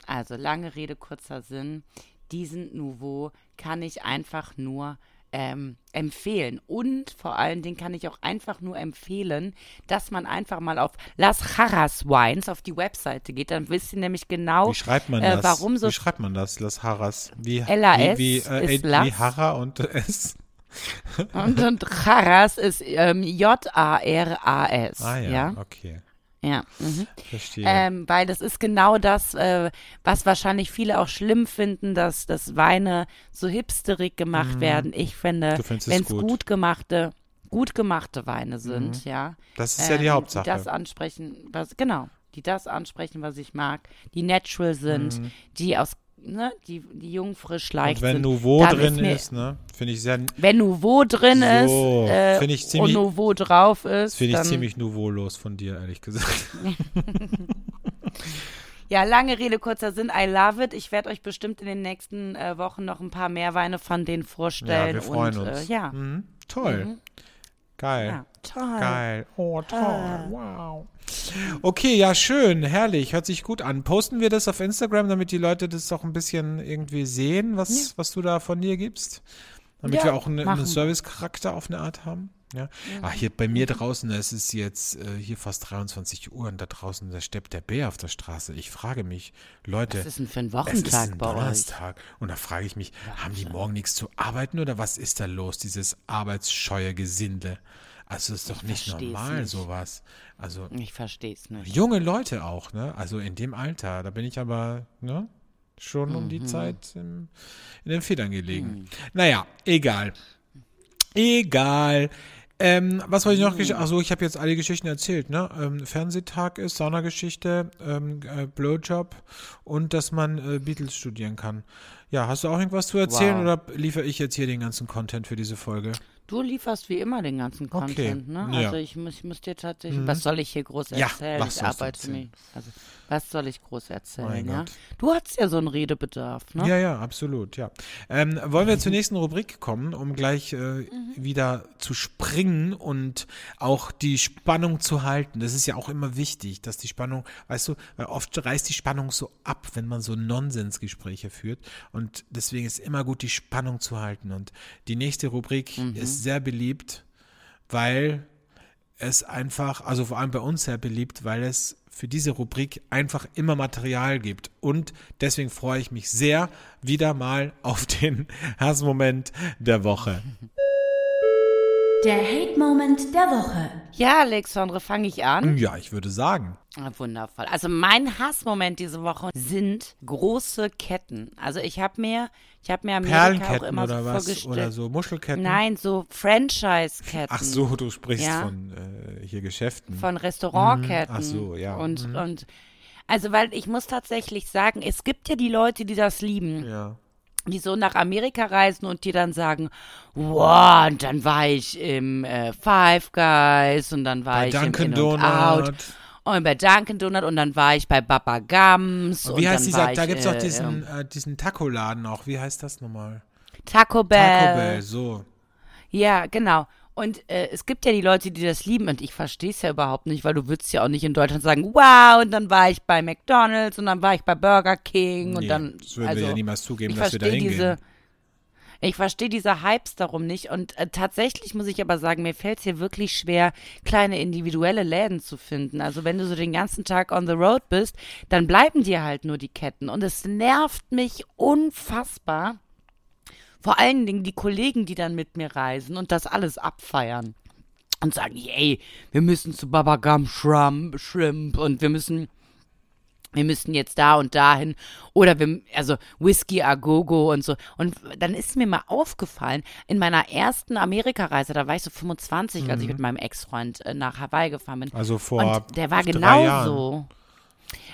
Also lange Rede, kurzer Sinn. Diesen Nouveau kann ich einfach nur ähm, empfehlen. Und vor allen Dingen kann ich auch einfach nur empfehlen, dass man einfach mal auf Las Jarras Wines auf die Webseite geht. Dann wisst ihr nämlich genau, Wie schreibt man äh, das? warum so Wie schreibt man das? Las Haras. Wie, LAS wie, wie, äh, ist wie. Hara und *laughs* S. und, und Jarras ist ähm, J-A-R-A-S. Ah ja, ja? okay. Ja. Mhm. Verstehe. Ähm, weil das ist genau das, äh, was wahrscheinlich viele auch schlimm finden, dass, dass Weine so hipsterig gemacht werden. Ich finde, Mhm. Wenn es gut. gut. gemachte, gut gemachte Weine sind, ja. das ist ja die ähm, Hauptsache. Die das ansprechen, was, genau, die das ansprechen, was ich mag, die natural sind, die aus, ne, die, die jung, frisch, leicht Mhm. und wenn sind. Nouveau drin mir- ist, ne, finde ich sehr, Wenn Nouveau drin So, ist äh, ich ziemlich- und Nouveau drauf ist, finde ich ziemlich nouveaulos von dir, ehrlich gesagt. *laughs* *laughs* Ja, lange Rede, kurzer Sinn. I love it. Ich werde euch bestimmt in den nächsten äh, Wochen noch ein paar mehr Weine von denen Ja, vorstellen. wir freuen und, uns. Äh, ja. Mhm. Toll. Geil. ja, toll. Geil. Oh, toll. Wow. Okay, ja, schön, herrlich, hört sich gut an. Posten wir das auf Instagram, damit die Leute das auch ein bisschen irgendwie sehen, was, was du da von dir gibst? Damit Ja, wir auch eine, einen. Service-Charakter auf eine Art haben? Ja. Ach, hier bei mir draußen, es ist jetzt äh, hier fast 23 Uhr und da draußen, da steppt der Bär auf der Straße. Ich frage mich, Leute, Was ist denn für ein es ist Wochentag ein bei euch? Donnerstag. Und da frage ich mich, haben die morgen nichts zu arbeiten oder was ist da los, dieses arbeitsscheue Gesindel? Also ist doch nicht normal, nicht. sowas. Also Ich verstehe es nicht. junge Leute auch, ne? Also in dem Alter. Da bin ich aber, ne? Schon um Mhm. die Zeit im, in den Federn gelegen. Naja, egal. Egal. Ähm, was wollte ich noch? gesch- Achso, ich habe jetzt alle Geschichten erzählt, ne? Ähm, Fernsehtag ist, Saunageschichte, ähm, äh, Blowjob und dass man äh, Beatles studieren kann. Ja, hast du auch irgendwas zu erzählen Wow. oder liefere ich jetzt hier den ganzen Content für diese Folge? Du lieferst wie immer den ganzen Okay, Content, ne? ja. Mhm. Also ich muss, ich muss dir tatsächlich, was soll ich hier groß Ja, erzählen? was ich arbeite erzählen? Also, was soll ich groß erzählen, ja? Gott. Du hast ja so einen Redebedarf, ne? Ja, ja, absolut, ja. Ähm, wollen wir zur nächsten Rubrik kommen, um gleich äh, wieder zu springen und auch die Spannung zu halten. Das ist ja auch immer wichtig, dass die Spannung, weißt du, weil oft reißt die Spannung so ab, wenn man so Nonsensgespräche führt. Und deswegen ist immer gut, die Spannung zu halten. Und die nächste Rubrik ist sehr beliebt, weil es einfach, also vor allem bei uns sehr beliebt, weil es für diese Rubrik einfach immer Material gibt. Und deswegen freue ich mich sehr wieder mal auf den *laughs* Hassmoment der Woche. Der Hate-Moment der Woche. Ja, Alexandre, fange ich an. Ja, ich würde sagen. Ah, Wundervoll. Also mein Hassmoment diese Woche sind große Ketten. Also ich habe mir, ich habe mir Amerika auch Perlenketten immer oder so was? vorgestellt. Oder so Muschelketten? Nein, so Franchise-Ketten. Ach so, du sprichst Ja. von äh, hier Geschäften. Von Restaurantketten. Mhm. Ach so, ja. Und, Mhm. und also weil ich muss tatsächlich sagen, es gibt ja die Leute, die das lieben. ja. Die so nach Amerika reisen und die dann sagen, wow, und dann war ich im äh, Five Guys und dann war Bei ich Dunkin' im In und Out Donut. und bei Dunkin' Donut und dann war ich bei Baba Gums und Wie heißt dann dieser, war da gibt es doch äh, diesen, äh, diesen Taco-Laden auch. Wie heißt das nochmal? Taco Bell. Taco Bell, so. Ja, genau. Und äh, es gibt ja die Leute, die das lieben und ich verstehe es ja überhaupt nicht, weil du würdest ja auch nicht in Deutschland sagen, wow, und dann war ich bei McDonald's und dann war ich bei Burger King und Nee, dann das würden also, wir ja niemals zugeben, dass wir da hingehen. diese ich verstehe diese Hypes darum nicht und äh, tatsächlich muss ich aber sagen, mir fällt es hier wirklich schwer, kleine individuelle Läden zu finden. Also wenn du so den ganzen Tag on the road bist, dann bleiben dir halt nur die Ketten und es nervt mich unfassbar. Vor allen Dingen die Kollegen, die dann mit mir reisen und das alles abfeiern und sagen, ey, wir müssen zu Baba Gum Shrimp, Shrimp und wir müssen wir müssen jetzt da und dahin oder wir, also Whisky a Gogo und so. Und dann ist mir mal aufgefallen, in meiner ersten Amerikareise, da war ich so 25, als ich mit meinem Ex-Freund äh, nach Hawaii gefahren bin. Mhm. Also vor und der war genauso.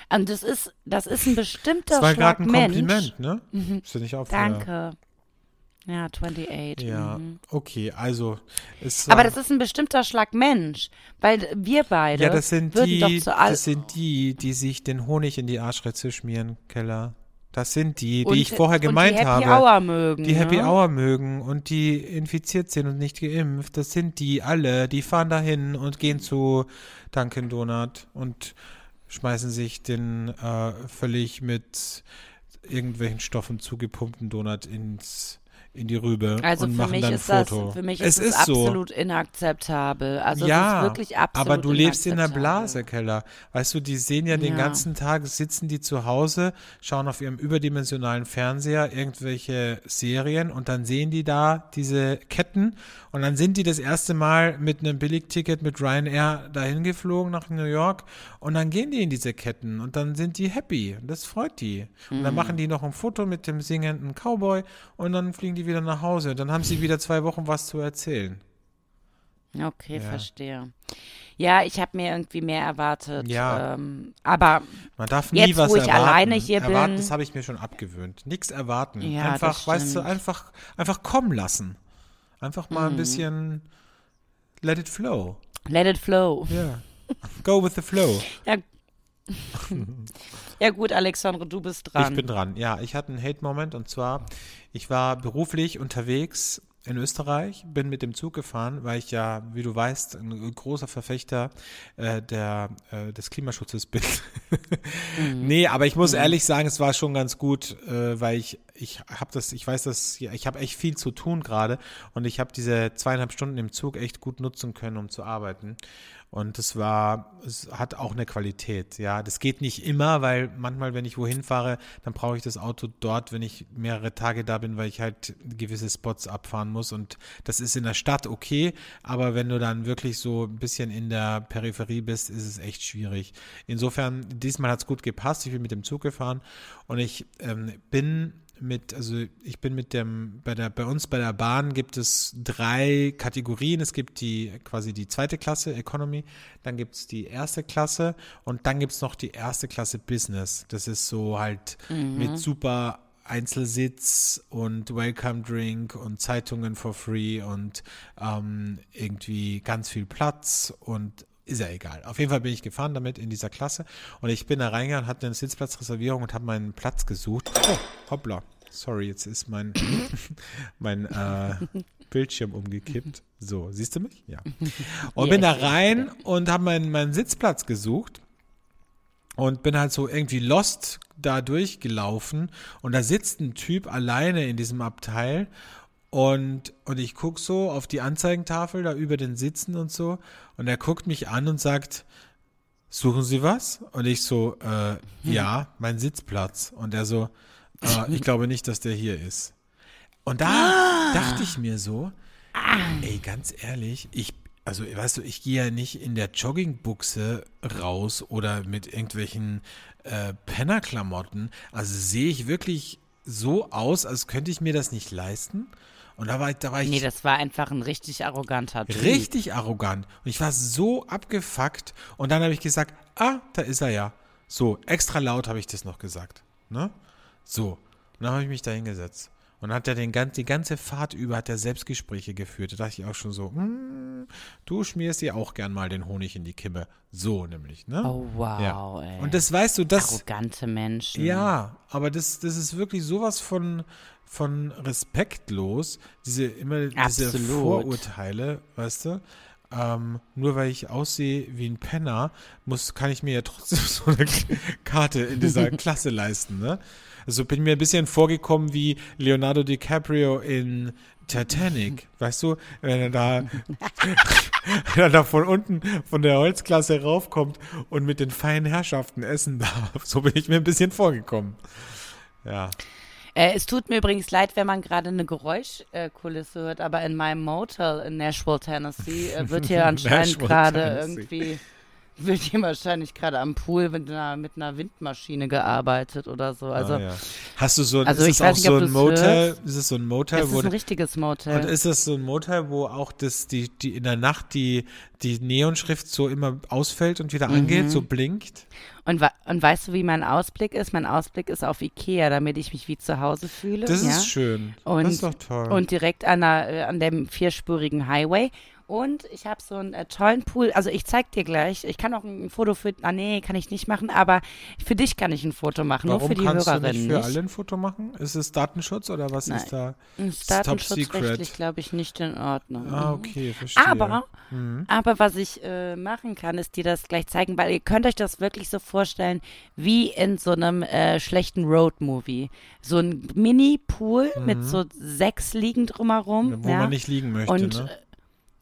Und das ist, das ist ein bestimmter Das war Schlag gerade ein Mensch. Kompliment, ne? Ist dir nicht aufgefallen? Danke. Ja, 28. Ja, Mhm. okay, also ist Aber äh, das ist ein bestimmter Schlag Mensch, weil wir beide ja, das sind würden die, doch zu all das sind die, die sich den Honig in die Arschritze schmieren, Keller. Das sind die, die Und- ich vorher gemeint und die Happy habe. Hour mögen. die Happy ne? Hour mögen und die infiziert sind und nicht geimpft. Das sind die alle. Die fahren dahin und gehen zu Dunkin' Donut und schmeißen sich den äh, völlig mit irgendwelchen Stoffen zugepumpten Donut ins in die Rübe Also und für machen mich dann ein ist das, Foto. für mich es ist es ist so. absolut inakzeptabel. Also es ja, ist wirklich absolut aber du lebst in der. Blase, Keller. Weißt du, die sehen ja den Ja. ganzen Tag, sitzen die zu Hause, schauen auf ihrem überdimensionalen Fernseher irgendwelche Serien und dann sehen die da diese Ketten und dann sind die das erste Mal mit einem Billigticket mit Ryanair dahin geflogen nach New York und dann gehen die in diese Ketten und dann sind die happy und das freut die. Und Mhm. dann machen die noch ein Foto mit dem singenden Cowboy und dann fliegen die wieder nach Hause. Dann haben sie wieder zwei Wochen was zu erzählen. Okay, Ja. verstehe. Ja, ich habe mir irgendwie mehr erwartet. Ja. Ähm, aber Man darf nie Jetzt, was wo ich erwarten. alleine hier erwarten, bin- das habe ich mir schon abgewöhnt. Nichts erwarten. Ja, einfach, weißt du, einfach, einfach kommen lassen. Einfach mal ein Mhm. bisschen let it flow. let it flow. Ja. Go with the flow. Ja, ja gut, Alexandre, du bist dran. Ich bin dran. Ja, ich hatte einen Hate-Moment und zwar, ich war beruflich unterwegs in Österreich, bin mit dem Zug gefahren, weil ich ja, wie du weißt, ein großer Verfechter äh, der, äh, des Klimaschutzes bin. *laughs* Nee, aber ich muss ehrlich sagen, es war schon ganz gut, äh, weil ich ich habe das, ich weiß das, ich habe echt viel zu tun gerade und ich habe diese zweieinhalb Stunden im Zug echt gut nutzen können, um zu arbeiten. Und es war, es hat auch eine Qualität, ja. Das geht nicht immer, weil manchmal, wenn ich wohin fahre, dann brauche ich das Auto dort, wenn ich mehrere Tage da bin, weil ich halt gewisse Spots abfahren muss. Und das ist in der Stadt okay, aber wenn du dann wirklich so ein bisschen in der Peripherie bist, ist es echt schwierig. Insofern, diesmal hat es gut gepasst. Ich bin mit dem Zug gefahren und ich ähm, bin mit, also ich bin mit dem, bei der, bei uns bei der Bahn gibt es drei Kategorien. Es gibt die quasi die zweite Klasse Economy, dann gibt es die erste Klasse und dann gibt es noch die erste Klasse Business. Das ist so halt mit super Einzelsitz und Welcome Drink und Zeitungen for free und ähm, irgendwie ganz viel Platz und ist ja egal. Auf jeden Fall bin ich gefahren damit in dieser Klasse und ich bin da reingegangen, hatte eine Sitzplatzreservierung und habe meinen Platz gesucht. Oh, hoppla. Sorry, jetzt ist mein, *laughs* mein äh, Bildschirm umgekippt. So, siehst du mich? Ja. Und bin da rein und habe meinen, meinen Sitzplatz gesucht und bin halt so irgendwie lost da durchgelaufen und da sitzt ein Typ alleine in diesem Abteil und, und ich guck so auf die Anzeigentafel da über den Sitzen und so und er guckt mich an und sagt, suchen Sie was? Und ich so, äh, ja, mein Sitzplatz. Und er so, äh, *laughs* ich glaube nicht, dass der hier ist. Und da dachte ich mir so, ey, ganz ehrlich, ich, also weißt du, ich gehe ja nicht in der Joggingbuchse raus oder mit irgendwelchen äh, Pennerklamotten. Also sehe ich wirklich so aus, als könnte ich mir das nicht leisten. Und da war, ich- da war ich Nee, das war einfach ein richtig arroganter Typ. richtig arrogant. Und ich war so abgefuckt. Und dann habe ich gesagt, ah, da ist er ja. So, extra laut habe ich das noch gesagt. Ne? So. Und dann habe ich mich da hingesetzt. Und hat er den, gan- die ganze Fahrt über hat er Selbstgespräche geführt. Da dachte ich auch schon so, hm, du schmierst dir auch gern mal den Honig in die Kimme. So nämlich, ne? Oh, wow, ja. ey. Und das weißt du, das, Arrogante Menschen. ja, aber das, das ist wirklich sowas von, von respektlos, diese immer diese Absolut. Vorurteile, weißt du? Ähm, nur weil ich aussehe wie ein Penner, muss, kann ich mir ja trotzdem *laughs* so eine Karte in dieser *laughs* Klasse leisten, ne? Also bin mir ein bisschen vorgekommen wie Leonardo DiCaprio in Titanic, *laughs* weißt du, wenn er da, wenn er da von unten von der Holzklasse raufkommt und mit den feinen Herrschaften essen darf. So bin ich mir ein bisschen vorgekommen. Ja. Äh, es tut mir übrigens leid, wenn man gerade eine Geräuschkulisse hört, aber in meinem Motel in Nashville, Tennessee, äh, wird hier *laughs* anscheinend gerade irgendwie, wird hier wahrscheinlich gerade am Pool mit einer, mit einer Windmaschine gearbeitet oder so. Also, ah, ja. Hast du so, Also ist ich es weiß auch nicht, so ob ein Motel? hörst. Ist es so ein Motel, es ist ein richtiges Motel. und ist das so ein Motel, wo auch das, die, die in der Nacht die, die Neonschrift so immer ausfällt und wieder Mhm. angeht, so blinkt? Und, und weißt du, wie mein Ausblick ist? Mein Ausblick ist auf Ikea, damit ich mich wie zu Hause fühle. Das ja? ist schön. Und, das ist doch toll. Und direkt an, der, äh, an dem vierspurigen Highway. Und ich habe so einen äh, tollen Pool. Also ich zeig dir gleich. Ich kann auch ein Foto für. Ah nee, kann ich nicht machen. Aber für dich kann ich ein Foto machen. Warum nur für die kannst Hörerin. du nicht für nicht. alle ein Foto machen? Ist es Datenschutz oder was Nein. ist da? Ist datenschutzrechtlich, glaube ich, nicht in Ordnung. Ah, Mhm. okay, verstehe. Aber, Mhm. aber was ich äh, machen kann, ist dir das gleich zeigen, weil ihr könnt euch das wirklich so vorstellen, wie in so einem äh, schlechten Road-Movie. So ein Mini-Pool mit so sechs Liegen drumherum. Mhm. Wo ja? man nicht liegen möchte, und ne?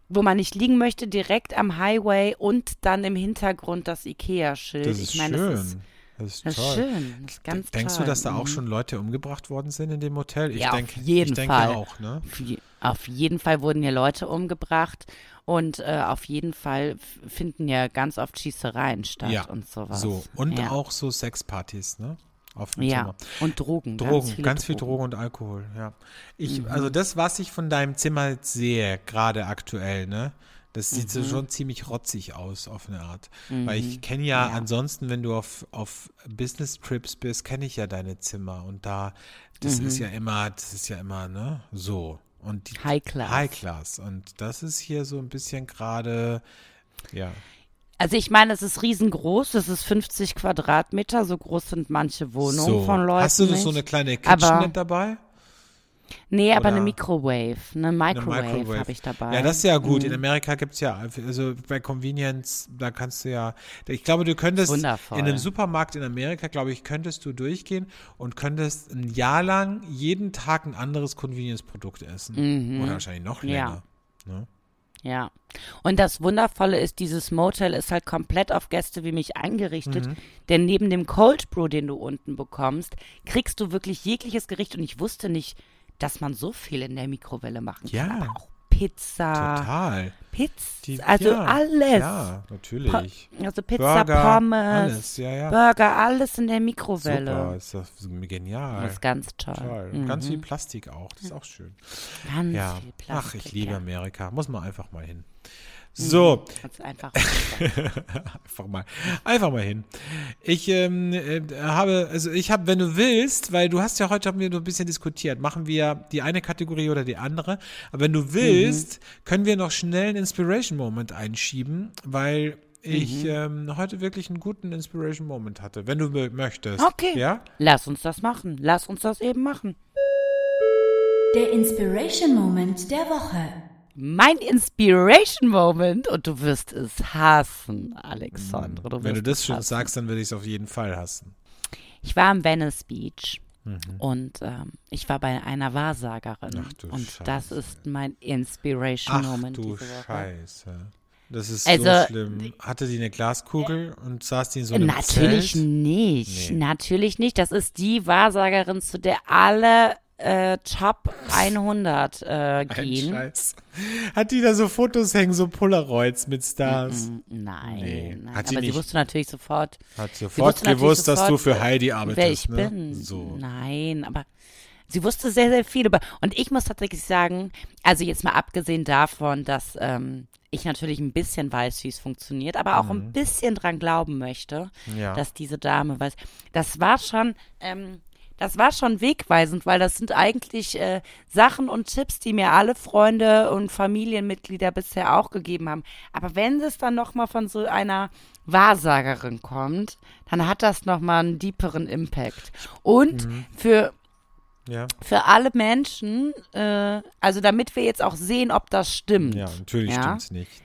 Wo man nicht liegen möchte, direkt am Highway und dann im Hintergrund das Ikea-Schild. Das ist ich meine, schön. das ist, das ist das ist schön. Das ist ganz Denkst toll. du, dass da auch Mhm. schon Leute umgebracht worden sind in dem Hotel? Ich Ja, auf denke, jeden ich denke Fall. auch, ne? Auf je- Auf jeden Fall wurden hier Leute umgebracht und äh, auf jeden Fall finden ja ganz oft Schießereien statt Ja, und sowas. So, und ja. auch so Sexpartys, ne? Auf dem Ja, Zimmer. und Drogen. Drogen, ganz, ganz, viel Drogen und Alkohol, ja. Ich, Mhm. also das, was ich von deinem Zimmer jetzt sehe, gerade aktuell, ne? Das sieht Mhm. so schon ziemlich rotzig aus, auf eine Art. Weil ich kenne ja, Ja. ansonsten, wenn du auf, auf Business-Trips bist, kenne ich ja deine Zimmer. Und da, das ist ja immer, das ist ja immer, ne? So. Und die, Mhm. High Class. High Class. Und das ist hier so ein bisschen gerade, ja. Also ich meine, es ist riesengroß, es ist 50 Quadratmeter, so groß sind manche Wohnungen so. von Leuten Hast du nicht. so eine kleine Kitchenette dabei? Nee, aber eine oder- Microwave, eine Eine Microwave, habe ich dabei. Ja, das ist ja gut. Mhm. In Amerika gibt es ja, also bei Convenience, da kannst du ja, ich glaube, du könntest Wundervoll. in einem Supermarkt in Amerika, glaube ich, könntest du durchgehen und könntest ein Jahr lang jeden Tag ein anderes Convenience-Produkt essen. Oder wahrscheinlich noch Mhm. Ja. länger. Ne? Ja. Und das Wundervolle ist, dieses Motel ist halt komplett auf Gäste wie mich eingerichtet. Mhm. Denn neben dem Cold Brew, den du unten bekommst, kriegst du wirklich jegliches Gericht. Und ich wusste nicht, dass man so viel in der Mikrowelle machen kann. Ja. Aber auch Pizza, Total. Pizza, Die- also ja, alles. Ja, natürlich. Po- Also Pizza, Burger, Pommes, alles, ja, ja. Burger, alles in der Mikrowelle. Super, ist das genial. Das ist ganz toll. Toll. Mhm. Ganz viel Plastik auch, das ist auch schön. Ganz Ja. viel Plastik. Ach, ich liebe. Amerika. Muss man einfach mal hin. So, Ganz einfach. *laughs* einfach mal, einfach mal hin. Ich ähm, äh, habe, also ich habe, wenn du willst, weil du hast ja heute haben wir nur ein bisschen diskutiert, machen wir die eine Kategorie oder die andere. Aber wenn du willst, können wir noch schnell einen Inspiration Moment einschieben, weil ich ähm, heute wirklich einen guten Inspiration Moment hatte, wenn du mö- möchtest. Okay. Ja? Lass uns das machen. Lass uns das eben machen. Der Inspiration Moment der Woche. Mein Inspiration Moment und du wirst es hassen, Alexandre. Du Wenn du das schon hassen. sagst, dann würde ich es auf jeden Fall hassen. Ich war am Venice Beach Mhm. und ähm, ich war bei einer Wahrsagerin. Ach du und Scheiße. das ist mein Inspiration Ach Moment du diese Woche. Scheiße. Das ist Also, so schlimm. Hatte die eine Glaskugel und saß die in so einem Natürlich Zelt? nicht. Nee. Natürlich nicht. Das ist die Wahrsagerin, zu der alle äh, Top 100 äh, Ein gehen. Scheiß. Hat die da so Fotos hängen, so Polaroids mit Stars? Mm, Nein, Nee. nein. Hat die aber sie nicht- wusste natürlich sofort, Hat sofort gewusst, dass du sofort, für Heidi arbeitest. wer ich ne? bin. So. Nein, aber sie wusste sehr, sehr viel über. Und ich muss tatsächlich sagen, also jetzt mal abgesehen davon, dass ähm, ich natürlich ein bisschen weiß, wie es funktioniert, aber auch ein bisschen dran glauben möchte, Mhm. Ja. dass diese Dame weiß. Das war schon. Ähm, das war schon wegweisend, weil das sind eigentlich äh, Sachen und Tipps, die mir alle Freunde und Familienmitglieder bisher auch gegeben haben. Aber wenn es dann nochmal von so einer Wahrsagerin kommt, dann hat das nochmal einen deeperen Impact. Und Mhm. für, ja. für alle Menschen, äh, also damit wir jetzt auch sehen, ob das stimmt. ja, natürlich Ja? stimmt's nicht.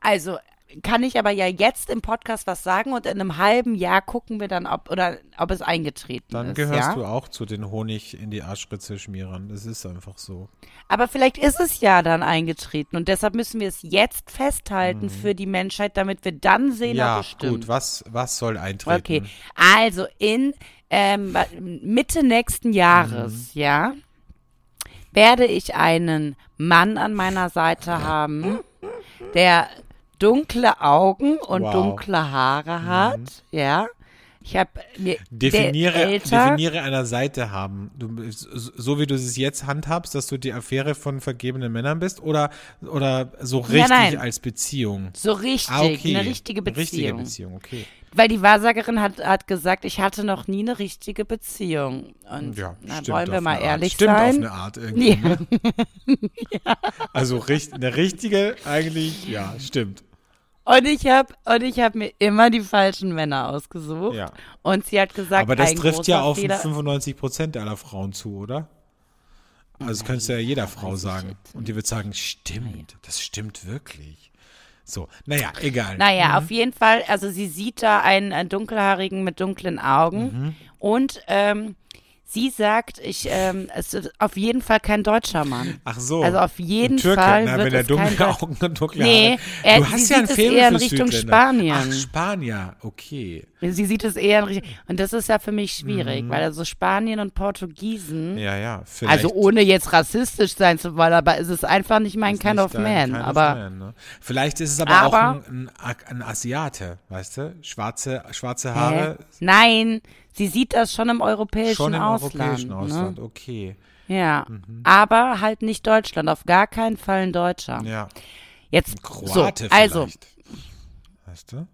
Also kann ich aber ja jetzt im Podcast was sagen und in einem halben Jahr gucken wir dann, ob oder ob es eingetreten Dann ist. gehörst ja? du auch zu den Honig in die Arschritze schmierern. Das ist einfach so. Aber vielleicht ist es ja dann eingetreten und deshalb müssen wir es jetzt festhalten Mhm. für die Menschheit, damit wir dann sehen, ja, ob es stimmt. gut. Was, was soll eintreten? Okay, also in ähm, Mitte nächsten Jahres, Mhm. ja, werde ich einen Mann an meiner Seite haben, der dunkle Augen und Wow. Mhm. dunkle Haare hat, ja. Ich habe mir Definiere, älter, definiere einer Seite haben. Du, so wie du es jetzt handhabst, dass du die Affäre von vergebenen Männern bist oder, oder so richtig nein. als Beziehung? so richtig, Ah, okay. eine richtige Beziehung. Richtige Beziehung, okay. Weil die Wahrsagerin hat, hat gesagt, ich hatte noch nie eine richtige Beziehung. Und Ja, na, stimmt wollen wir mal eine ehrlich stimmt sein. auf eine Art irgendwie. Ja. Ne? *laughs* Also richt, eine richtige eigentlich, ja, stimmt. Und ich habe und ich habe mir immer die falschen Männer ausgesucht. Ja. Und sie hat gesagt, Aber das trifft ja auf Fehler, 95 Prozent aller Frauen zu, oder? Also das könntest du ja jeder Frau sagen. Und die wird sagen, stimmt, das stimmt wirklich. So, naja, egal. Naja, auf jeden Fall, also sie sieht da einen, einen dunkelhaarigen mit dunklen Augen Mhm. und ähm, sie sagt, ich, ähm, es ist auf jeden Fall kein deutscher Mann. Ach so. Also auf jeden Türke, Fall na, wird wenn er es kein dunkle Augen und dunkle Nee, er- du sie hast ja ein sieht es Faible eher in Richtung Südländer. Spanien. Ach, Spanier, okay. Sie sieht es eher in Richtung, und das ist ja für mich schwierig, weil also Spanien und Portugiesen, Mhm. Ja, ja, vielleicht. also ohne jetzt rassistisch sein zu wollen, aber es ist einfach nicht mein ist Kind of Man. Kind of aber Man, ne? Vielleicht ist es aber, Aber- auch ein, ein, ein Asiate, weißt du? Schwarze, schwarze Haare, Hä? Nein, sie sieht das schon im europäischen schon im Ausland. europäischen ne? Ausland, okay. Ja, aber halt nicht Deutschland, auf gar keinen Fall ein Deutscher. Ja, Jetzt, Kroate so, also. Weißt du?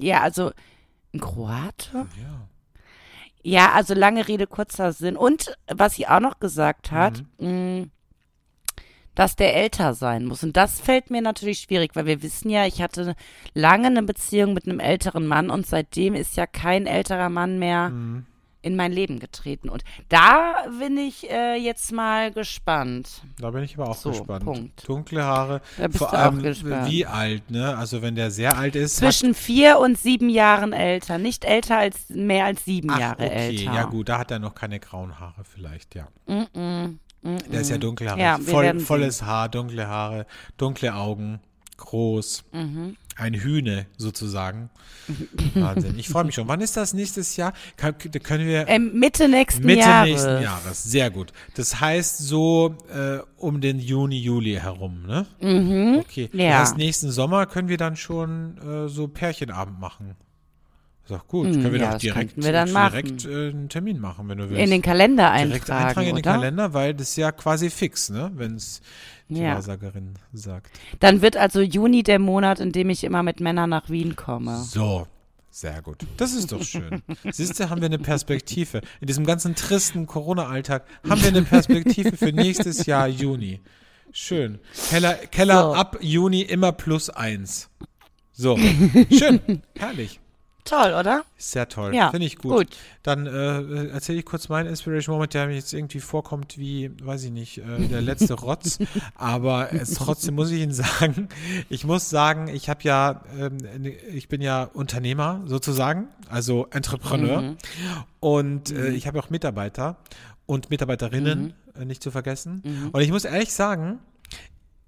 ja, also, ein Kroate? Ja. Ja, also lange Rede, kurzer Sinn. Und was sie auch noch gesagt hat, Mhm. mh, dass der älter sein muss. Und das fällt mir natürlich schwierig, weil wir wissen ja, ich hatte lange eine Beziehung mit einem älteren Mann und seitdem ist ja kein älterer Mann mehr Mhm. in mein Leben getreten. Und da bin ich äh, jetzt mal gespannt. Da bin ich aber auch So, gespannt. Punkt. Dunkle Haare. Da bist Vor du auch allem, gespannt. wie alt, ne? Also wenn der sehr alt ist. Zwischen vier und sieben Jahren älter. Nicht älter als mehr als sieben ach, Jahre okay, älter. ja gut, da hat er noch keine grauen Haare vielleicht, ja. Der ist ja dunkelhaarig. Ja, Voll, volles Haar, dunkle Haare, dunkle Augen, groß. Mhm. Ein Hühne sozusagen. *laughs* Wahnsinn. Ich freue mich schon. Wann ist das nächstes Jahr? Kann, können wir Ähm, Mitte nächsten Mitte Jahres. nächsten Jahres. Sehr gut. Das heißt so äh, um den Juni, Juli herum, ne? Mhm. Okay. Ja. Das heißt, nächsten Sommer können wir dann schon äh, so Pärchenabend machen. Ist doch gut. können wir Hm, ja, doch direkt, wir dann direkt äh, einen Termin machen, wenn du willst. In den Kalender direkt eintragen, eintragen in den oder? Kalender, weil das ist ja quasi fix, ne? Wenn es die Ja. Wahrsagerin sagt. Dann wird also Juni der Monat, in dem ich immer mit Männern nach Wien komme. So. Sehr gut. Das ist doch schön. *laughs* Siehst du, haben wir eine Perspektive. In diesem ganzen tristen Corona-Alltag haben wir eine Perspektive für nächstes Jahr Juni. Schön. Keller, Keller So. ab Juni immer plus eins. So. Schön. *laughs* Herrlich. Toll, oder? Sehr toll. Ja, Finde ich gut. gut. Dann äh, erzähle ich kurz meinen Inspiration Moment, der mir jetzt irgendwie vorkommt wie, weiß ich nicht, äh, der letzte *laughs* Rotz. Aber es, trotzdem muss ich Ihnen sagen, ich muss sagen, ich habe ja, ähm, ich bin ja Unternehmer sozusagen, also Entrepreneur. Mhm. Und äh, ich habe auch Mitarbeiter und Mitarbeiterinnen, Mhm. äh, nicht zu vergessen. Und ich muss ehrlich sagen,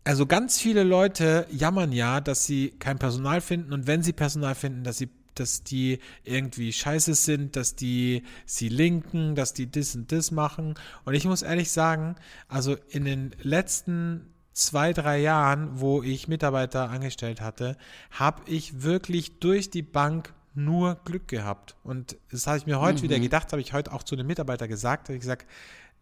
also ganz viele Leute jammern ja, dass sie kein Personal finden und wenn sie Personal finden, dass sie dass die irgendwie scheiße sind, dass die sie linken, dass die das und das machen. Und ich muss ehrlich sagen, also in den letzten zwei, drei Jahren, wo ich Mitarbeiter angestellt hatte, habe ich wirklich durch die Bank nur Glück gehabt. Und das habe ich mir heute wieder gedacht, habe ich heute auch zu einem Mitarbeiter gesagt, habe ich gesagt,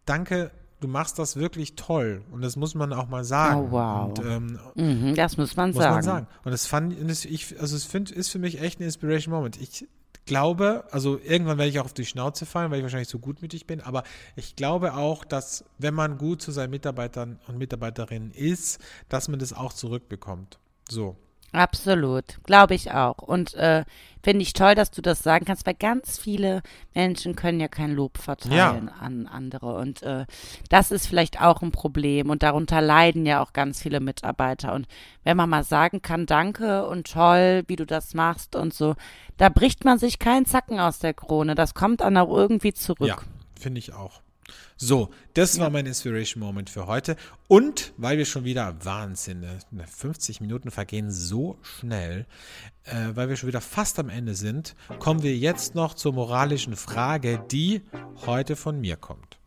danke, du machst das wirklich toll. Und das muss man auch mal sagen. Oh, wow. Und, ähm, Mhm, das muss man muss sagen. man sagen. Und das fand ich, also es find, ist für mich echt ein Inspiration Moment. Ich glaube, also irgendwann werde ich auch auf die Schnauze fallen, weil ich wahrscheinlich so gutmütig bin, aber ich glaube auch, dass wenn man gut zu seinen Mitarbeitern und Mitarbeiterinnen ist, dass man das auch zurückbekommt. So. Absolut, glaube ich auch. Und äh, finde ich toll, dass du das sagen kannst, weil ganz viele Menschen können ja kein Lob verteilen an andere. Und äh, das ist vielleicht auch ein Problem. Und darunter leiden ja auch ganz viele Mitarbeiter. Und wenn man mal sagen kann, danke und toll, wie du das machst und so, da bricht man sich keinen Zacken aus der Krone. Das kommt dann auch irgendwie zurück. Ja, finde ich auch. So, das war mein Inspiration Moment für heute. Und weil wir schon wieder Wahnsinn, ne, 50 Minuten vergehen so schnell, äh, weil wir schon wieder fast am Ende sind, kommen wir jetzt noch zur moralischen Frage, die heute von mir kommt.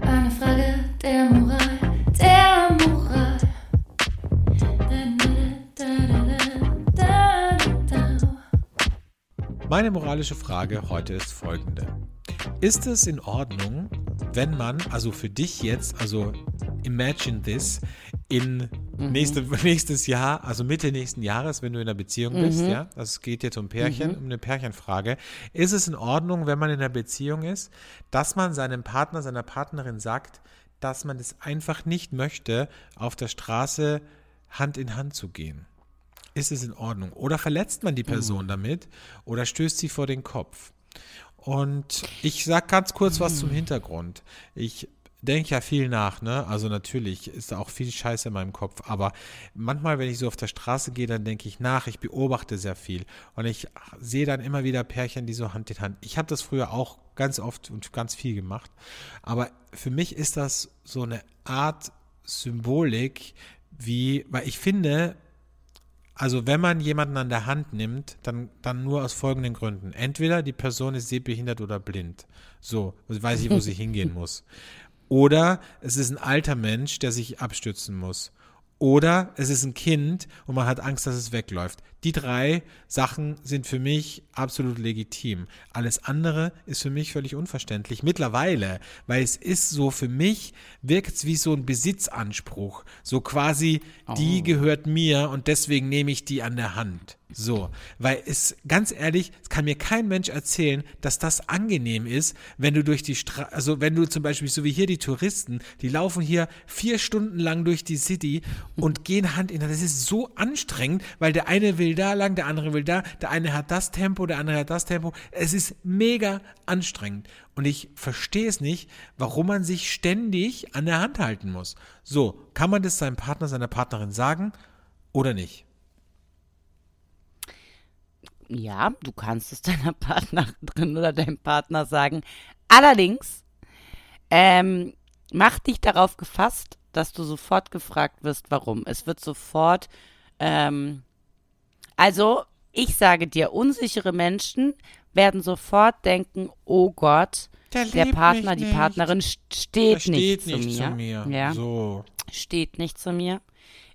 Eine Frage der Moral, der Moral. Meine moralische Frage heute ist folgende. Ist es in Ordnung, wenn man, also für dich jetzt, also imagine this, in nächste, *laughs* nächstes Jahr, also Mitte nächsten Jahres, wenn du in einer Beziehung bist, ja, das geht jetzt um Pärchen, um eine Pärchenfrage, ist es in Ordnung, wenn man in einer Beziehung ist, dass man seinem Partner, seiner Partnerin sagt, dass man es einfach nicht möchte, auf der Straße Hand in Hand zu gehen? Ist es in Ordnung? Oder verletzt man die Person damit oder stößt sie vor den Kopf? Und ich sag ganz kurz was zum Hintergrund. Ich denke ja viel nach, ne? Also natürlich ist da auch viel Scheiße in meinem Kopf, aber manchmal, wenn ich so auf der Straße gehe, dann denke ich nach, ich beobachte sehr viel und ich sehe dann immer wieder Pärchen, die so Hand in Hand. Ich habe das früher auch ganz oft und ganz viel gemacht, aber für mich ist das so eine Art Symbolik, wie, weil ich finde, also wenn man jemanden an der Hand nimmt, dann, dann nur aus folgenden Gründen. Entweder die Person ist sehbehindert oder blind. So, weiß ich, wo sie *laughs* hingehen muss. Oder es ist ein alter Mensch, der sich abstützen muss. Oder es ist ein Kind und man hat Angst, dass es wegläuft. Die drei Sachen sind für mich absolut legitim. Alles andere ist für mich völlig unverständlich. Mittlerweile, weil es ist so, für mich wirkt es wie so ein Besitzanspruch. So quasi, die gehört mir und deswegen nehme ich die an der Hand. So, weil es, ganz ehrlich, es kann mir kein Mensch erzählen, dass das angenehm ist, wenn du durch die Straße, also wenn du zum Beispiel, so wie hier die Touristen, die laufen hier vier Stunden lang durch die City und gehen Hand in Hand. Das ist so anstrengend, weil der eine will da lang, der andere will da, der eine hat das Tempo, der andere hat das Tempo. Es ist mega anstrengend. Und ich verstehe es nicht, warum man sich ständig an der Hand halten muss. So, kann man das seinem Partner, seiner Partnerin sagen oder nicht? Ja, du kannst es *laughs* deiner Partnerin oder deinem Partner sagen. Allerdings, ähm, mach dich darauf gefasst, dass du sofort gefragt wirst, warum. Es wird sofort, ähm, also ich sage dir, unsichere Menschen werden sofort denken, oh Gott, Der der, Partner, die. Partnerin st- Er steht, steht nicht, zu nicht mir. zu mir. Ja, So. steht nicht zu mir.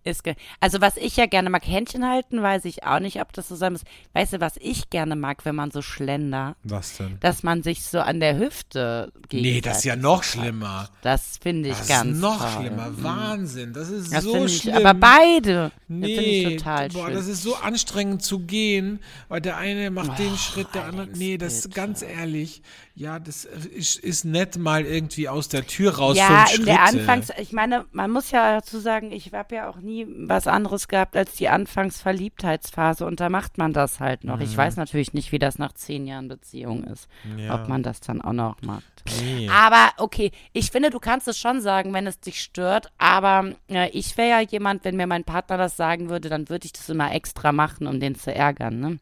Ist ge also was ich ja gerne mag, Händchen halten, weiß ich auch nicht, ob das so sein muss. Weißt du, was ich gerne mag, wenn man so schlender, Was denn? dass man sich so an der Hüfte Nee, das ist ja noch schlimmer. Das finde ich Das ganz ist noch toll. schlimmer. Mhm. Wahnsinn. Das ist Das so ich, schlimm. aber beide. das finde Nee, ich total boah, schlimm. das ist so anstrengend zu gehen, weil der eine macht den Schritt, der andere. Nee, das ist ganz ehrlich. Ja, das ist, ist nett mal irgendwie aus der Tür raus. ja, in der Schritte. Anfangs, ich meine, man muss ja dazu sagen, ich habe ja auch nie was anderes gehabt als die Anfangsverliebtheitsphase und da macht man das halt noch. Ich weiß natürlich nicht, wie das nach zehn Jahren Beziehung ist, Mhm. Ja. ob man das dann auch noch macht. Nee. Aber okay, ich finde, du kannst es schon sagen, wenn es dich stört. Aber äh, ich wäre ja jemand, wenn mir mein Partner das sagen würde, dann würde ich das immer extra machen, um den zu ärgern. Ne?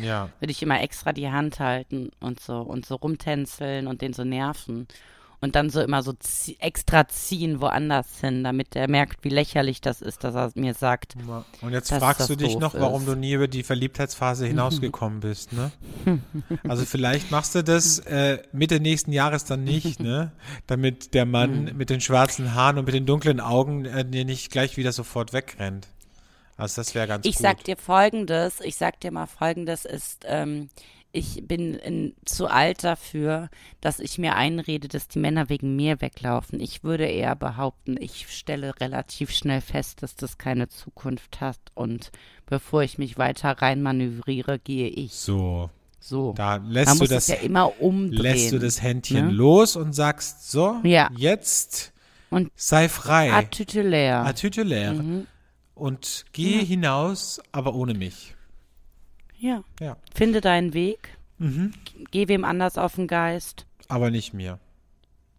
Ja. Würde ich immer extra die Hand halten und so und so rumtänzeln und den so nerven. Und dann so immer so zie extra ziehen woanders hin, damit er merkt, wie lächerlich das ist, dass er mir sagt. Und jetzt fragst du dich noch, warum ist. du nie über die Verliebtheitsphase *laughs* hinausgekommen bist, ne? Also vielleicht machst du das äh, Mitte nächsten Jahres dann nicht, *laughs* ne? Damit der Mann Mhm. mit den schwarzen Haaren und mit den dunklen Augen äh, dir nicht gleich wieder sofort wegrennt. Also das wäre ganz Ich gut. sag dir folgendes, ich sag dir mal folgendes ist, ähm, ich bin in, zu alt dafür, dass ich mir einrede, dass die Männer wegen mir weglaufen. Ich würde eher behaupten, ich stelle relativ schnell fest, dass das keine Zukunft hat und bevor ich mich weiter reinmanövriere, gehe ich. so, So. da lässt du muss das ja immer umdrehen. lässt du das Händchen ne? los und sagst so, Ja. jetzt Und sei frei, Atütelär. atütelär Mhm. Und geh hinaus, aber ohne mich. Ja. Ja, Finde deinen Weg. Mhm. Geh wem anders auf den Geist. aber nicht mir.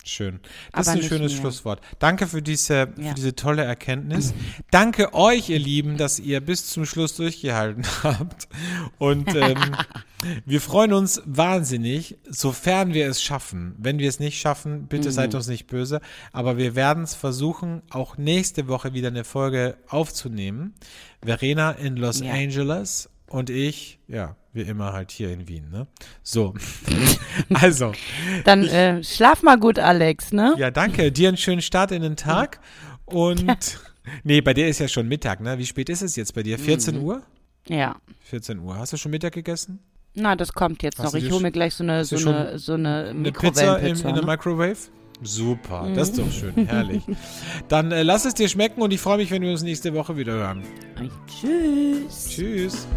Schön. Das Aber ist ein schönes mir. Schlusswort. Danke für diese, für Ja. diese tolle Erkenntnis. Danke euch, ihr Lieben, dass ihr bis zum Schluss durchgehalten *laughs* habt. Und ähm, *laughs* wir freuen uns wahnsinnig, sofern wir es schaffen. Wenn wir es nicht schaffen, bitte Mhm. seid uns nicht böse. Aber wir werden es versuchen, auch nächste Woche wieder eine Folge aufzunehmen. Verena in Los Ja. Angeles und ich, ja, wie immer halt hier in Wien. Ne? So, *laughs* also. Dann äh, schlaf mal gut, Alex, ne? Ja, danke. Dir einen schönen Start in den Tag. Und *laughs* nee, bei dir ist ja schon Mittag, ne? Wie spät ist es jetzt bei dir? 14 Mhm. Uhr? Ja. 14 Uhr. Hast du schon Mittag gegessen? Na, das kommt jetzt Hast noch. Ich hole mir gleich so eine, so eine, so eine Eine Pizza in, Mikrowellenpizza. in der ne? Microwave? Super, das ist doch schön, herrlich. Dann äh, lass es dir schmecken und ich freue mich, wenn wir uns nächste Woche wieder hören. Tschüss. Tschüss.